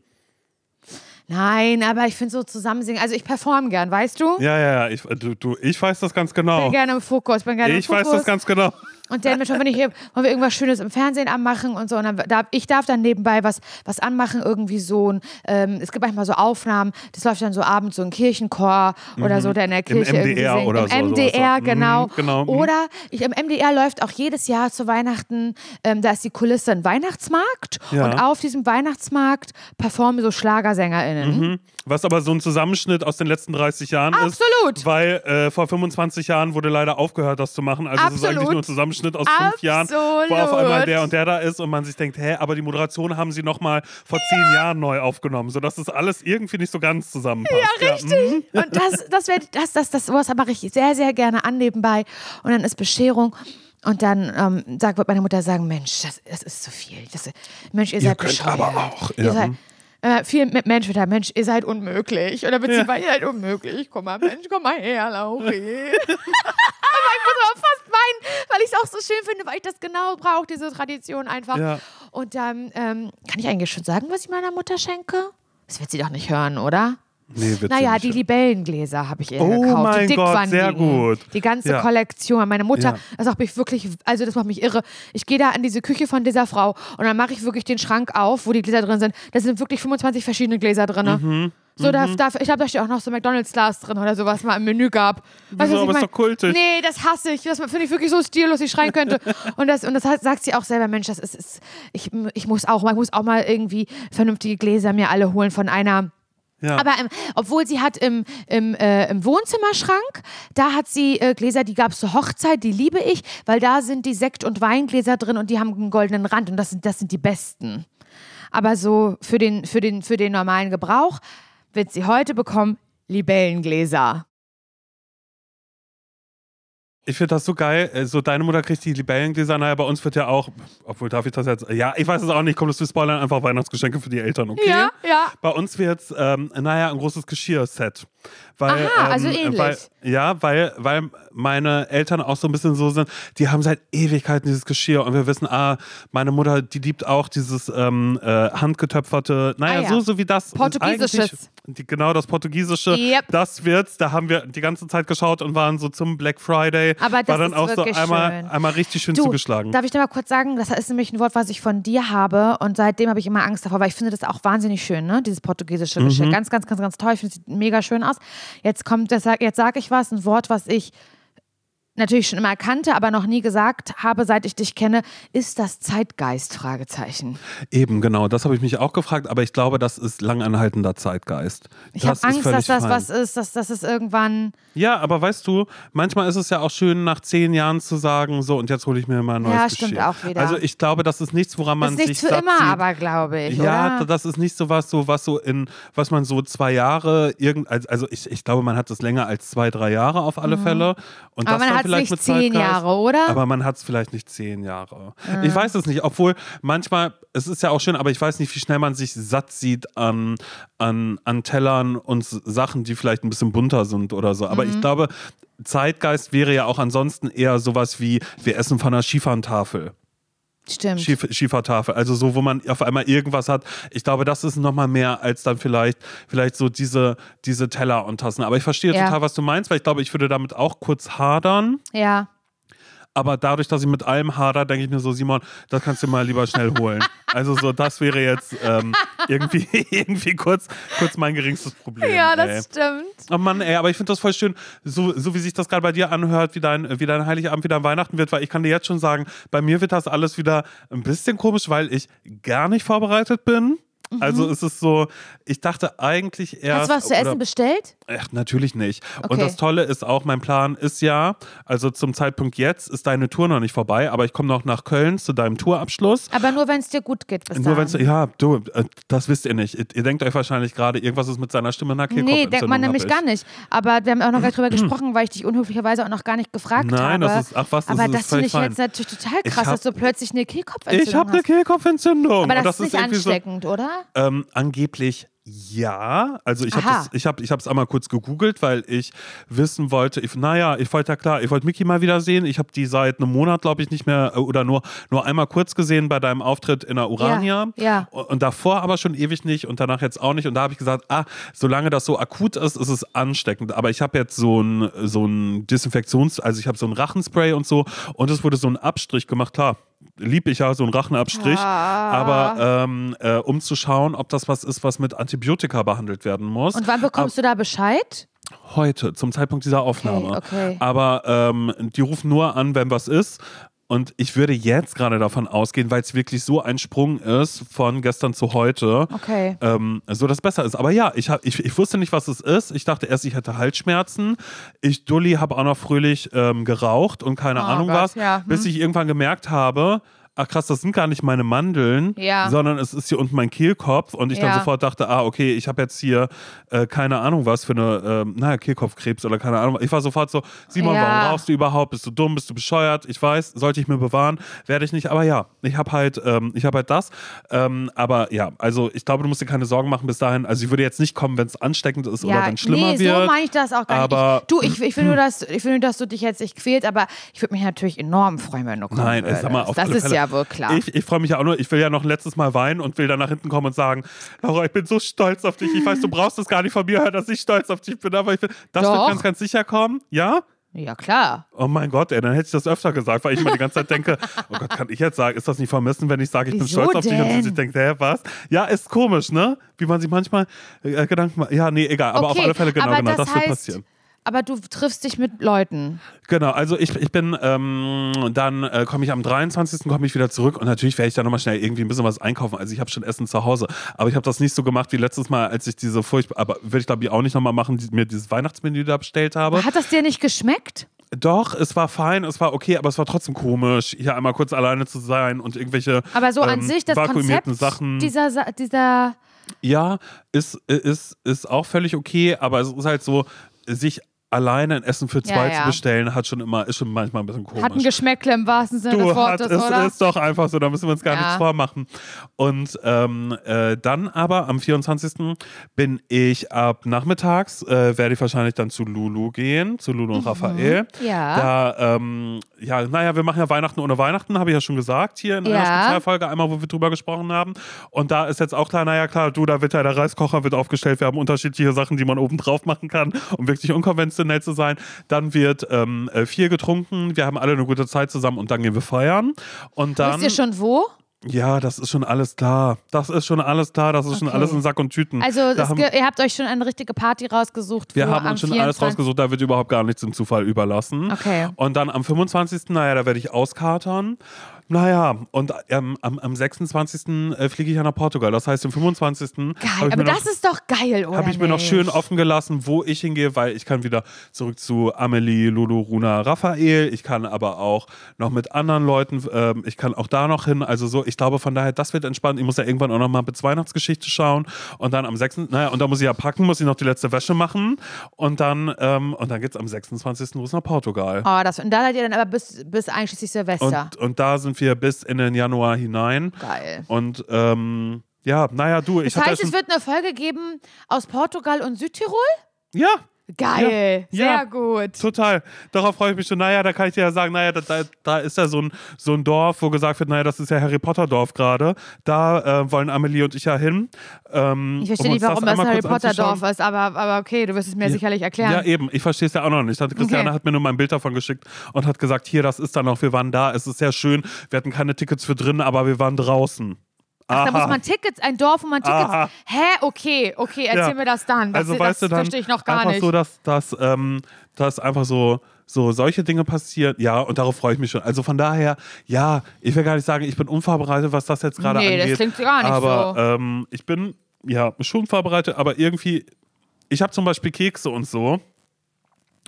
Nein, aber ich finde so zusammen singen. Also ich performe gern, weißt du?
Ja, ja, ja. Ich, du, du, ich weiß das ganz genau.
Ich bin gerne im Fokus. Bin gerne
ich
im Fokus.
weiß das ganz genau.
Und der mir schon, wenn ich hier, wollen wir irgendwas Schönes im Fernsehen anmachen und so. Und dann darf, ich darf dann nebenbei was, was anmachen, irgendwie so ein, ähm, es gibt manchmal so Aufnahmen, das läuft dann so abends so ein Kirchenchor mhm. oder so, der in der Kirche
Im MDR
irgendwie
oder
Im
so.
Im MDR,
so.
genau.
Mhm, genau. Mhm.
Oder ich, im MDR läuft auch jedes Jahr zu Weihnachten, ähm, da ist die Kulisse ein Weihnachtsmarkt ja. und auf diesem Weihnachtsmarkt performen so Schlagersänger*innen.
Mhm. Was aber so ein Zusammenschnitt aus den letzten 30 Jahren
Absolut.
ist. Absolut. Weil äh, vor 25 Jahren wurde leider aufgehört, das zu machen. Also es ist eigentlich nur ein Zusammenschnitt aus Absolut. fünf Jahren. Wo auf einmal der und der da ist und man sich denkt, hä, aber die Moderation haben sie nochmal vor ja. zehn Jahren neu aufgenommen, sodass das alles irgendwie nicht so ganz zusammenpasst.
Ja, richtig. Ja. Mhm. Und das, das, das, das, das, das mache ich sehr, sehr gerne an nebenbei. Und dann ist Bescherung. Und dann ähm, sagt, wird meine Mutter sagen, Mensch, das, das ist zu viel. Das, Mensch, ihr, ihr seid könnt bescheuert.
aber auch.
Ja. Ihr seid, äh, viel mit Mensch wieder, Mensch, ihr seid unmöglich. Oder beziehungsweise ja. ihr seid unmöglich. Komm mal, Mensch, komm mal her, Lauri. ich muss aber fast weinen, weil ich es auch so schön finde, weil ich das genau brauche, diese Tradition einfach. Ja. Und dann ähm, kann ich eigentlich schon sagen, was ich meiner Mutter schenke? Das wird sie doch nicht hören, oder?
Nee,
naja,
die
Libellengläser habe ich ihr
oh
gekauft.
Mein
die
Gott, sehr gut.
Die ganze ja. Kollektion. Meine Mutter, ja. das macht mich wirklich, also das macht mich irre. Ich gehe da in diese Küche von dieser Frau und dann mache ich wirklich den Schrank auf, wo die Gläser drin sind. Da sind wirklich 25 verschiedene Gläser drin. Mhm. So, da, da, ich glaube, da steht auch noch so McDonalds-Glas drin oder sowas mal im Menü gab. Weißt
Wieso,
was ich
aber ist
mein?
doch kultisch.
Nee, das hasse ich. Das finde ich wirklich so stillos, ich schreien könnte. Und das, und das sagt sie auch selber, Mensch, das ist, ist ich, ich muss auch ich muss auch mal irgendwie vernünftige Gläser mir alle holen von einer
Ja.
aber ähm, obwohl sie hat im, im, äh, im Wohnzimmerschrank, da hat sie äh, Gläser, die gab es zur Hochzeit, die liebe ich, weil da sind die Sekt- und Weingläser drin und die haben einen goldenen Rand und das sind, das sind die besten. Aber so für den, für, den, für den normalen Gebrauch wird sie heute bekommen Libellengläser.
Ich finde das so geil. äh, So, deine Mutter kriegt die Libellengläser. Naja, bei uns wird ja auch, obwohl darf ich das jetzt, ja, ich weiß es auch nicht, komm, das wir spoilern, einfach Weihnachtsgeschenke für die Eltern, okay?
Ja, ja.
Bei uns wird ähm, naja, ein großes Geschirrset. Weil,
Aha, also
ähm,
ähnlich.
Weil, ja, weil, weil meine Eltern auch so ein bisschen so sind, die haben seit Ewigkeiten dieses Geschirr und wir wissen, ah, meine Mutter, die liebt auch dieses ähm, äh, handgetöpferte, naja,
Ah ja.
so, so wie das.
Portugiesisches.
Die, genau, das Portugiesische.
Yep.
Das wird's. Da haben wir die ganze Zeit geschaut und waren so zum Black Friday.
Aber das
war dann
ist
auch so einmal,
schön.
einmal richtig schön
Du,
zugeschlagen.
darf ich dir mal kurz sagen, das ist nämlich ein Wort, was ich von dir habe und seitdem habe ich immer Angst davor, weil ich finde das auch wahnsinnig schön, ne? dieses portugiesische Geschirr.
Mhm.
Ganz, ganz, ganz, ganz toll. Ich finde es mega schön aus. Jetzt kommt, jetzt sage ich was, ein Wort, was ich natürlich schon immer kannte, aber noch nie gesagt habe, seit ich dich kenne, ist das Zeitgeist? Fragezeichen.
Eben, genau. Das habe ich mich auch gefragt, aber ich glaube, das ist langanhaltender Zeitgeist.
Ich habe
Das ist
Angst, dass das
fein.
was ist, dass, dass es irgendwann.
Ja, aber weißt du, manchmal ist es ja auch schön, nach zehn Jahren zu sagen, so und jetzt hole ich mir mal ein neues
Ja,
Geschirr.
stimmt auch wieder.
Also ich glaube, das ist nichts, woran
Das
man
ist nichts
sich
für immer,
sieht.
aber glaube ich.
Ja,
oder?
das ist nicht so was, so was so in, was man so zwei Jahre irgend, also ich, ich glaube, man hat es länger als zwei, drei Jahre auf alle Fälle. Und
Mhm. Aber
das
man
vielleicht
nicht zehn
Zeitgeist.
Jahre, oder?
Aber man hat es vielleicht nicht zehn Jahre. Ich weiß es nicht, obwohl manchmal, es ist ja auch schön, aber ich weiß nicht, wie schnell man sich satt sieht an, an, an Tellern und Sachen, die vielleicht ein bisschen bunter sind oder so. Aber
Mhm.
ich glaube, Zeitgeist wäre ja auch ansonsten eher sowas wie, wir essen von einer Skifahrentafel.
Stimmt.
Skif Schiefertafel. Also so, wo man auf einmal irgendwas hat. Ich glaube, das ist nochmal mehr als dann vielleicht, vielleicht so diese, diese Teller und Tassen. Aber ich verstehe
Ja.
total, was du meinst, weil ich glaube, ich würde damit auch kurz hadern.
ja.
Aber dadurch, dass ich mit allem hader, denke ich mir so, Simon, das kannst du mal lieber schnell holen. Also so, das wäre jetzt ähm, irgendwie, irgendwie kurz, kurz mein geringstes Problem.
Ja,
ey.
das stimmt.
Oh Mann, ey, aber ich finde das voll schön, so, so wie sich das gerade bei dir anhört, wie dein, wie dein Heiligabend, wie dein Weihnachten wird, weil ich kann dir jetzt schon sagen, bei mir wird das alles wieder ein bisschen komisch, weil ich gar nicht vorbereitet bin. Also es ist so, ich dachte eigentlich erst.
Mhm. Hast du was zu essen bestellt?
Ach, natürlich nicht. Und
Okay.
das Tolle ist auch, mein Plan ist ja, also zum Zeitpunkt jetzt ist deine Tour noch nicht vorbei, aber ich komme noch nach Köln zu deinem Tourabschluss.
Aber nur, wenn es dir gut geht. Bis
Nur wenn ja, du, äh, das wisst ihr nicht. Ihr, ihr denkt euch wahrscheinlich gerade, irgendwas ist mit seiner Stimme nach
Nee, denkt man nämlich gar nicht. Aber wir haben auch noch gar nicht drüber gesprochen, weil ich dich unhöflicherweise auch noch gar nicht gefragt
Nein,
habe.
das ist- ach was, das
Aber
ist
das finde ich
völlig
jetzt natürlich total krass,
hab-
dass du plötzlich eine Kehlkopfentzündung
Ich habe eine
hast.
Kehlkopfentzündung.
Aber
Und
das, ist nicht
irgendwie so,
ansteckend, oder?
Ähm, angeblich ja. Also ich habe ich hab, ich hab's einmal kurz gegoogelt, weil ich wissen wollte, ich, naja, ich wollte ja klar, ich wollte Mickey mal wieder sehen. Ich habe die seit einem Monat, glaube ich, nicht mehr äh, oder nur, nur einmal kurz gesehen bei deinem Auftritt in der Urania.
ja.
Und und davor aber schon ewig nicht und danach jetzt auch nicht. Und da habe ich gesagt, ah, solange das so akut ist, ist es ansteckend. Aber ich habe jetzt so ein, so ein Desinfektions-, also ich habe so ein Rachenspray und so und es wurde so ein Abstrich gemacht. Klar, lieb ich ja, so ein Rachenabstrich.
Ah.
Aber ähm, äh, um zu schauen, ob das was ist, was mit Antibiotika behandelt werden muss.
Und wann bekommst du da Bescheid?
Heute, zum Zeitpunkt dieser Aufnahme.
okay.
Aber ähm, die rufen nur an, wenn was ist. Und ich würde jetzt gerade davon ausgehen, weil es wirklich so ein Sprung ist von gestern zu heute,
Okay.
ähm, so dass es besser ist. Aber ja, ich, hab, ich, ich wusste nicht, was es ist. Ich dachte erst, ich hätte Halsschmerzen. Ich, Dulli, habe auch noch fröhlich ähm, geraucht und keine
Oh
Ahnung
Gott,
was,
ja, hm.
bis ich irgendwann gemerkt habe, ach krass, das sind gar nicht meine Mandeln,
Ja.
sondern es ist hier unten mein Kehlkopf. Und ich dann
Ja.
sofort dachte, ah, okay, ich habe jetzt hier äh, keine Ahnung was für eine, ähm, naja, Kehlkopfkrebs oder keine Ahnung. Ich war sofort so, Simon,
Ja.
warum rauchst du überhaupt? Bist du dumm? Bist du bescheuert? Ich weiß, sollte ich mir bewahren, werde ich nicht. Aber ja, ich habe halt, ähm, ich habe halt das. Ähm, aber ja, also ich glaube, du musst dir keine Sorgen machen bis dahin. Also ich würde jetzt nicht kommen, wenn es ansteckend ist oder wenn es schlimmer
nee,
wird.
so meine ich das auch gar
aber-
nicht. Ich, du, ich, ich will nur, dass, ich nur, dass du dich jetzt nicht quält, aber ich würde mich natürlich enorm freuen, wenn du kommen
Nein,
würdest.
sag mal, auf
Das
alle
ist
Fälle.
ja wohl klar.
Ich, ich freue mich ja auch nur, ich will ja noch ein letztes Mal weinen und will dann nach hinten kommen und sagen, Laura, ich bin so stolz auf dich. Ich weiß, du brauchst es gar nicht von mir hören, dass ich stolz auf dich bin, aber ich will, das
Doch.
wird ganz, ganz sicher kommen. Ja?
Ja, klar.
Oh mein Gott, ey, dann hätte ich das öfter gesagt, weil ich immer die ganze Zeit denke, oh Gott, kann ich jetzt sagen, ist das nicht vermissen, wenn ich sage, ich bin
Wieso
stolz auf dich und
denn?
sie denkt, hä, was? Ja, ist komisch, ne? Wie man sich manchmal äh, Gedanken macht. Ja, nee, egal, aber auf
Okay,
alle Fälle genau, genau,
das
das, wird
heißt-
passieren.
Aber du triffst dich mit Leuten.
Genau, also ich, ich bin, ähm, dann äh, komme ich am 23. komme ich wieder zurück und natürlich werde ich dann nochmal schnell irgendwie ein bisschen was einkaufen. Also ich habe schon Essen zu Hause, aber ich habe das nicht so gemacht wie letztes Mal, als ich diese furchtbar, aber würde ich glaube ich auch nicht nochmal machen, die, mir dieses Weihnachtsmenü da bestellt habe.
Hat das dir nicht geschmeckt?
Doch, es war fein, es war okay, aber es war trotzdem komisch, hier einmal kurz alleine zu sein und irgendwelche
Aber so an
ähm,
sich, das
vakuumierten
Konzept
Sachen.
dieser, dieser
Ja, ist, ist, ist auch völlig okay, aber es ist halt so, sich alleine ein Essen für
Ja,
zwei
ja.
zu bestellen, hat schon immer, ist schon manchmal ein bisschen komisch.
hat ein Geschmäckle im wahrsten Sinne des
Du, hat,
Wortes,
es
oder?
ist doch einfach so, da müssen wir uns gar
Ja.
nichts vormachen. Und ähm, äh, dann aber am 24. bin ich ab nachmittags, äh, werde ich wahrscheinlich dann zu Lulu gehen, zu Lulu und Raphael.
Mhm. Ja.
Da, ähm, ja, naja, wir machen ja Weihnachten ohne Weihnachten, habe ich ja schon gesagt, hier in einer
Ja.
Spezialfolge, einmal, wo wir drüber gesprochen haben. Und da ist jetzt auch klar, naja, klar, du, da wird ja der Reiskocher wird aufgestellt, wir haben unterschiedliche Sachen, die man oben drauf machen kann, um wirklich unkonventionell zu sein. Dann wird ähm, äh, viel getrunken, wir haben alle eine gute Zeit zusammen und dann gehen wir feiern. Und dann.
Wisst ihr schon wo?
Ja, das ist schon alles klar. Das ist schon alles klar. Das ist schon
Okay.
alles in Sack und Tüten.
Also
haben,
ihr habt euch schon eine richtige Party rausgesucht.
wir haben uns schon alles
24.
rausgesucht, da wird überhaupt gar nichts im Zufall überlassen.
Okay.
Und dann am 25. Naja, da werde ich auskatern. Naja, und ähm, am, am 26. äh, fliege ich ja nach Portugal. Das heißt, am 25.
Geil,
habe ich,
aber
mir noch-
das ist doch geil, oder?
hab ich mir noch schön offen gelassen, wo ich hingehe, weil ich kann wieder zurück zu Amelie, Lulu, Runa, Raphael. Ich kann aber auch noch mit anderen Leuten, ähm, ich kann auch da noch hin. Also so, ich glaube von daher, das wird entspannt. Ich muss ja irgendwann auch noch mal bis Weihnachtsgeschichte schauen. Und dann am 6. Naja, und da muss ich ja packen, muss ich noch die letzte Wäsche machen. Und dann, ähm, und dann geht es am 26. los nach Portugal.
Oh, das, und da seid ihr dann aber bis, bis einschließlich Silvester.
Und, und da sind wir bis in den Januar hinein.
Geil.
Und ähm, ja, naja, du, ich
Das heißt, es wird eine Folge geben aus Portugal und Südtirol?
ja,
Geil,
Ja,
sehr
ja.
gut.
Total. Darauf freue ich mich schon. Naja, da kann ich dir ja sagen, naja, da, da, da ist ja so ein, so ein Dorf, wo gesagt wird, naja, das ist ja Harry Potter Dorf gerade. Da äh, wollen Amelie und ich ja hin. Ähm,
Ich verstehe
um
nicht, warum das
einmal
Harry Potter. Dorf ist, aber, aber okay, du wirst es mir sicherlich erklären.
Ja, eben. Ich verstehe es ja auch noch nicht. Christiane
Okay.
hat mir nur mal ein Bild davon geschickt und hat gesagt, hier, das ist dann noch, wir waren da, es ist sehr schön. Wir hatten keine Tickets für drin, aber wir waren draußen.
Ach, da muss man Tickets, ein Dorf, wo man Tickets.
Aha.
Hä? Okay, okay, erzähl
Ja.
mir das dann. Das,
also
das
weißt du dann
verstehe ich noch gar
einfach
nicht.
so, dass, dass, ähm, dass einfach so, so solche Dinge passieren. Ja, und darauf freue ich mich schon. Also von daher, ja, ich will gar nicht sagen, ich bin unvorbereitet, was das jetzt gerade
Nee, das
angeht.
klingt gar nicht
aber,
so.
ähm, ich bin ja schon vorbereitet, aber irgendwie, ich habe zum Beispiel Kekse und so.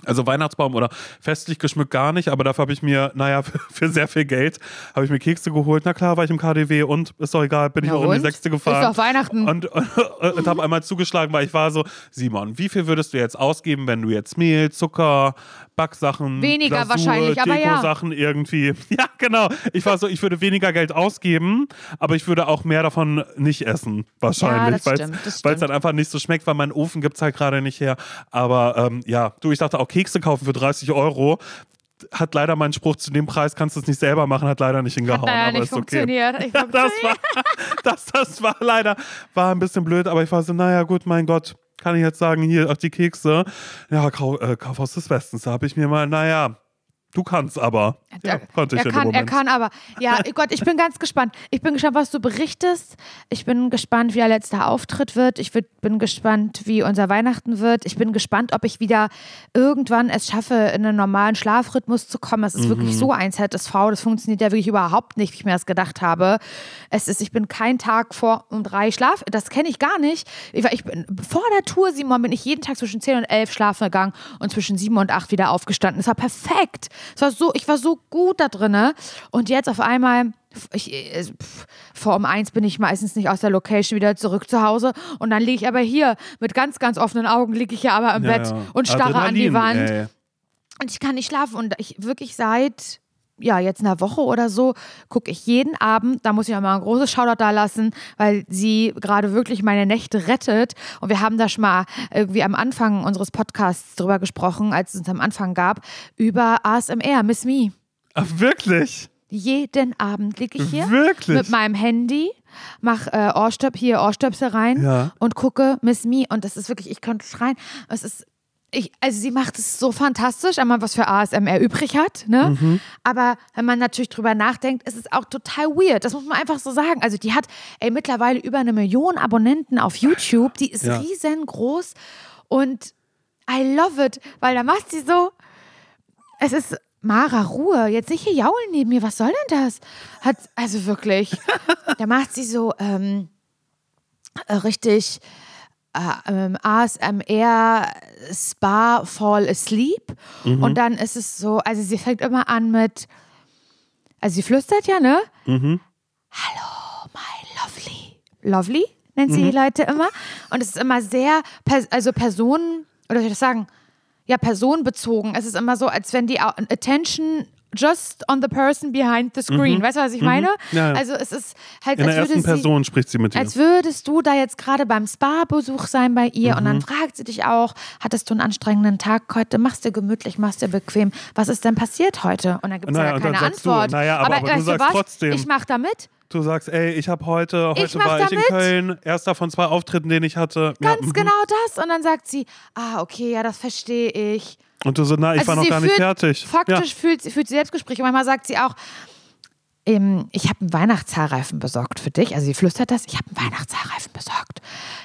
Also Weihnachtsbaum oder festlich geschmückt gar nicht, aber dafür habe ich mir, naja, für, für sehr viel Geld habe ich mir Kekse geholt. Na klar, war ich im KDW und ist doch egal, bin ich
Ja
auch in die
und?
Sechste gefahren.
Ist doch Weihnachten.
Und, und, und habe einmal zugeschlagen, weil ich war so, Simon, wie viel würdest du jetzt ausgeben, wenn du jetzt Mehl, Zucker, Backsachen,
Weniger
Glasur,
wahrscheinlich, aber ja.
Deko-Sachen irgendwie. Ja, genau. Ich war so, ich würde weniger Geld ausgeben, aber ich würde auch mehr davon nicht essen, wahrscheinlich.
das
weil es dann einfach nicht so schmeckt, weil mein Ofen gibt es halt gerade nicht her. Aber ähm, ja, du, ich dachte auch Kekse kaufen für 30 Euro. Hat leider meinen Spruch zu dem Preis, kannst du es nicht selber machen, hat leider nicht hingehauen.
Naja,
aber
nicht
ist okay.
funktioniert. Ich
Ja, das war, das, das war leider, war ein bisschen blöd, aber ich war so, naja, gut, mein Gott, kann ich jetzt sagen, hier, auch die Kekse, ja, äh, Kaufhaus des Westens, da habe ich mir mal, naja, du kannst aber. Ja, konnte ich
er kann, er kann aber. Ja, Gott, ich bin ganz gespannt. Ich bin gespannt, was du berichtest. Ich bin gespannt, wie der letzte Auftritt wird. Ich bin gespannt, wie unser Weihnachten wird. Ich bin gespannt, ob ich wieder irgendwann es schaffe, in einen normalen Schlafrhythmus zu kommen. Es ist
Mhm.
wirklich so ein ZSV. Das funktioniert ja wirklich überhaupt nicht, wie ich mir das gedacht habe. Es ist, ich bin kein Tag vor um drei Schlaf. Das kenne ich gar nicht. Ich, ich bin, vor der Tour, Simon, bin ich jeden Tag zwischen 10 und 11 schlafen gegangen und zwischen 7 und 8 wieder aufgestanden. Es war perfekt. Es war so, ich war so gut da drinne. Und jetzt auf einmal, ich, äh, pf, vor um eins bin ich meistens nicht aus der Location wieder zurück zu Hause. Und dann liege ich aber hier mit ganz, ganz offenen Augen, liege ich hier aber im
Ja,
Bett
ja.
und starre an die
Adrenalin,
Wand.
ey.
Und ich kann nicht schlafen. Und ich wirklich seit, ja, jetzt einer Woche oder so, gucke ich jeden Abend, da muss ich auch mal ein großes Shoutout da lassen, weil sie gerade wirklich meine Nächte rettet. Und wir haben da schon mal irgendwie am Anfang unseres Podcasts drüber gesprochen, als es uns am Anfang gab, über ASMR, Miss Me.
Ach, wirklich?
Jeden Abend liege ich hier
Wirklich?
mit meinem Handy, mach äh, Ohrstöp hier Ohrstöpsel rein
Ja.
und gucke Miss Me und das ist wirklich, ich könnte schreien. Es ist ich, also sie macht es so fantastisch, wenn man was für ASMR übrig hat, ne?
Mhm.
Aber wenn man natürlich drüber nachdenkt, ist es auch total weird. Das muss man einfach so sagen. Also die hat ey, mittlerweile über eine Million Abonnenten auf YouTube. Die ist
Ja.
riesengroß und I love it, weil da macht sie so, es ist Mara Ruhe, jetzt nicht hier jaulen neben mir, was soll denn das? Hat, also wirklich, da macht sie so ähm, äh, richtig ähm, ASMR Spa Fall Asleep und dann ist es so, also sie fängt immer an mit, also sie flüstert ja, ne? Hallo, my lovely. Lovely nennt sie die Leute immer und es ist immer sehr, also Personen, oder soll ich das sagen? Ja, personenbezogen. Es ist immer so, als wenn die Attention just on the person behind the screen. Weißt du, was ich meine?
Ja, ja.
Also es ist halt,
In der
als würde
ersten
sie,
Person spricht sie mit dir.
als würdest du da jetzt gerade beim Spa-Besuch sein bei ihr und
Mhm.
dann fragt sie dich auch, hattest du einen anstrengenden Tag heute, machst dir gemütlich, machst dir bequem, was ist denn passiert heute? Und dann gibt es ja
und
keine
sagst du,
Antwort.
naja, aber- aber du
weißt
sagst
was?
trotzdem.
Ich mach da mit.
Du sagst, ey, ich habe heute, heute
Ich
war ich in
damit.
Köln, erster von zwei Auftritten, den ich hatte. Ja,
Ganz
mhm.
genau das. Und dann sagt sie, ah, okay, ja, das verstehe ich.
Und du so, na, ich
Also
war noch gar nicht
führt-
fertig.
Faktisch fühlt, sie- führt sie Selbstgespräche. Manchmal sagt sie auch, ähm, ich habe einen Weihnachtshaarreifen besorgt für dich. Also sie flüstert das, ich habe einen Weihnachtshaarreifen besorgt.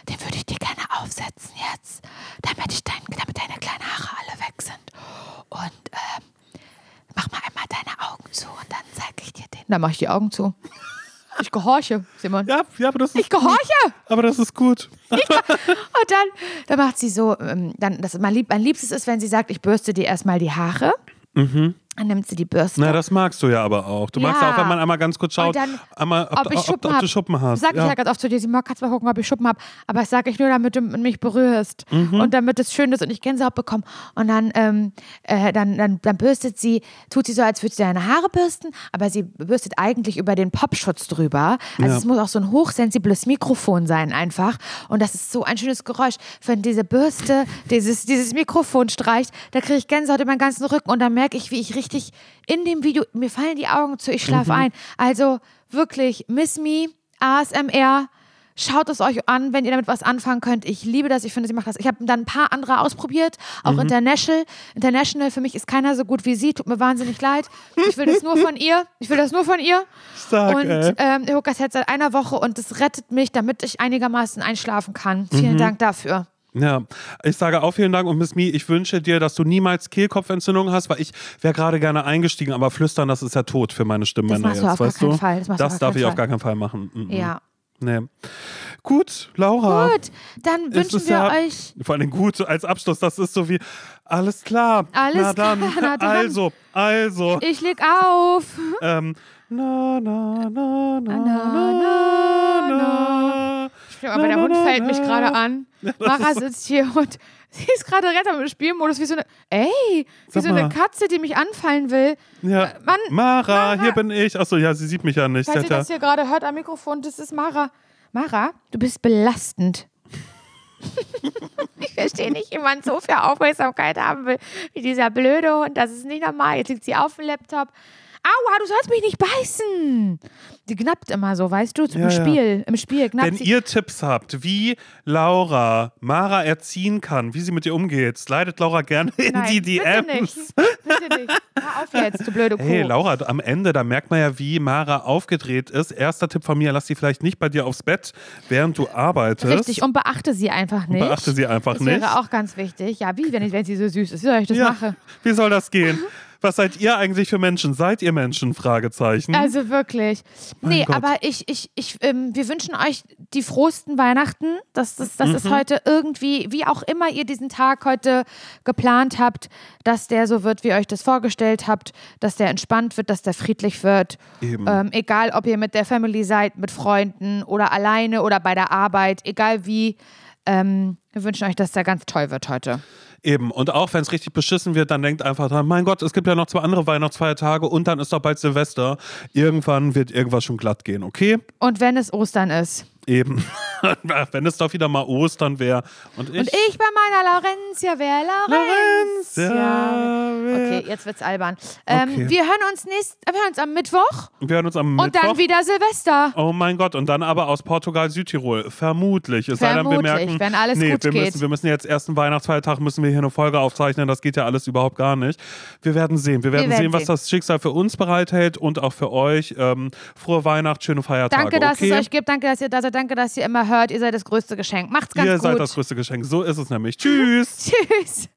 Den würde ich dir gerne aufsetzen jetzt, damit, ich dein, damit deine kleinen Haare alle weg sind. Und ähm, mach mal einmal deine Augen zu und dann zeige ich dir den. Dann mache ich die Augen zu. Ich gehorche, Simon.
Ja, ja, aber das ist
Ich gehorche.
Gut. Aber das ist gut.
Und dann, dann macht sie so, ähm, dann, das mein, Lieb, mein Liebstes ist, wenn sie sagt, ich bürste dir erstmal die Haare. Dann nimmt sie die Bürste.
Na, das magst du ja aber auch. Du magst
Ja.
auch, wenn man einmal ganz kurz schaut,
dann,
einmal, ob,
ob ich
ob,
Schuppen
ob
habe.
du Schuppen hast.
Sag ich
ja.
ja ganz oft zu dir, Simon, kannst mal gucken, ob ich Schuppen habe. Aber das sage ich nur, damit du mich berührst.
Mhm.
Und damit es schön ist und ich Gänsehaut bekomme. Und dann, ähm, äh, dann, dann, dann bürstet sie, tut sie so, als würde sie deine Haare bürsten, aber sie bürstet eigentlich über den Popschutz drüber. Also
Ja.
es muss auch so ein hochsensibles Mikrofon sein einfach. Und das ist so ein schönes Geräusch. Wenn diese Bürste dieses, dieses Mikrofon streicht, da kriege ich Gänsehaut in meinen ganzen Rücken und dann merke ich, wie ich richtig in dem Video, mir fallen die Augen zu, ich schlafe
Mhm.
ein. Also wirklich, Miss Me, ASMR, schaut es euch an, wenn ihr damit was anfangen könnt. Ich liebe das, ich finde, sie macht das. Ich habe dann ein paar andere ausprobiert, auch
Mhm.
International. International, für mich ist keiner so gut wie sie, tut mir wahnsinnig leid. Ich will das nur von ihr, ich will das nur von ihr.
Stark,
und
ey.
ähm, ich gucke das jetzt seit einer Woche und es rettet mich, damit ich einigermaßen einschlafen kann. Vielen
Mhm.
Dank dafür.
Ja, ich sage auch vielen Dank und Miss Me, ich wünsche dir, dass du niemals Kehlkopfentzündung hast, weil ich wäre gerade gerne eingestiegen, aber flüstern, das ist ja tot für meine Stimmbänder
machst du
jetzt,
auf gar
weißt
keinen
du?
Fall, das auf gar
darf
keinen
ich auf
Fall.
gar keinen Fall machen. Mhm.
Ja.
Nee. Gut, Laura.
Gut, dann wünschen wir
ja,
euch
Vor allem gut als Abschluss, das ist so wie, alles klar.
Alles
na dann,
klar, na dann.
Also, also.
Ich leg auf.
Ähm, na, na, na, na,
Na,
na,
na,
na.
Stimmt, aber der Hund fällt mich gerade an. Mara sitzt hier und sie ist gerade Retter im Spielmodus wie so eine, ey, wie
Sag
so eine
mal.
Katze, die mich anfallen will.
Ja.
Mann,
Mara, hier bin ich. Achso, ja, sie sieht mich ja nicht.
Falls ihr das hier gerade hört am Mikrofon, das ist Mara. Mara, du bist belastend. ich verstehe nicht, wie man so viel Aufmerksamkeit haben will, wie dieser blöde Hund. Das ist nicht normal. Jetzt liegt sie auf dem Laptop. Aua, du sollst mich nicht beißen. Die knappt immer so, weißt du, im
Ja, ja.
Spiel. Im Spiel knappt
Wenn
sie.
ihr Tipps habt, wie Laura Mara erziehen kann, wie sie mit ihr umgeht, slidet Laura gerne in
Nein,
die
Bitte
DMs.
nicht. Bitte nicht. Hör auf jetzt, du blöde Kuh.
Hey Laura, am Ende, da merkt man ja, wie Mara aufgedreht ist. Erster Tipp von mir, lass sie vielleicht nicht bei dir aufs Bett, während du arbeitest.
Richtig, und beachte sie einfach nicht.
Beachte sie einfach
das
nicht.
wäre auch ganz wichtig. Ja, wie, wenn, ich, wenn sie so süß ist? Wie soll ich das
ja,
machen?
wie soll das gehen? Was seid ihr eigentlich für Menschen? Seid ihr Menschen? Fragezeichen.
Also wirklich.
Mein
nee,
Gott.
aber ich, ich, ich, ähm, wir wünschen euch die frohsten Weihnachten. Das, das, das
Mhm.
ist heute irgendwie, wie auch immer ihr diesen Tag heute geplant habt, dass der so wird, wie ihr euch das vorgestellt habt, dass der entspannt wird, dass der friedlich wird.
Eben.
Ähm, egal, ob ihr mit der Family seid, mit Freunden oder alleine oder bei der Arbeit, egal wie. Ähm, wir wünschen euch, dass der ganz toll wird heute.
Eben. Und auch wenn es richtig beschissen wird, dann denkt einfach dran, mein Gott, es gibt ja noch zwei andere Weihnachtsfeiertage und dann ist doch bald Silvester. Irgendwann wird irgendwas schon glatt gehen, okay?
Und wenn es Ostern ist.
Eben. Wenn es doch wieder mal Ostern wäre. Und ich,
Und ich bei meiner Laurentia wäre Laurenz.
Laurentia
Okay, jetzt wird's albern. Ähm,
Okay.
Wir hören uns nächst, wir hören uns am Mittwoch
wir hören uns am
und
Mittwoch.
dann wieder Silvester.
Oh mein Gott, und dann aber aus Portugal, Südtirol. Vermutlich. Es sei denn, wir
Vermutlich,
merken,
wenn alles
nee,
gut
wir
geht.
Müssen, wir müssen jetzt ersten Weihnachtsfeiertag müssen wir hier eine Folge aufzeichnen. Das geht ja alles überhaupt gar nicht. Wir werden sehen. Wir werden,
werden
sehen, was das Schicksal für uns bereithält und auch für euch. Ähm, frohe Weihnacht, schöne Feiertage.
Danke, dass
okay?
es euch gibt. Danke, dass ihr da seid. Danke, dass ihr immer hört. Ihr seid das größte Geschenk. Macht's ganz
Ihr
gut.
seid das größte Geschenk. So ist es nämlich. Tschüss.
Tschüss.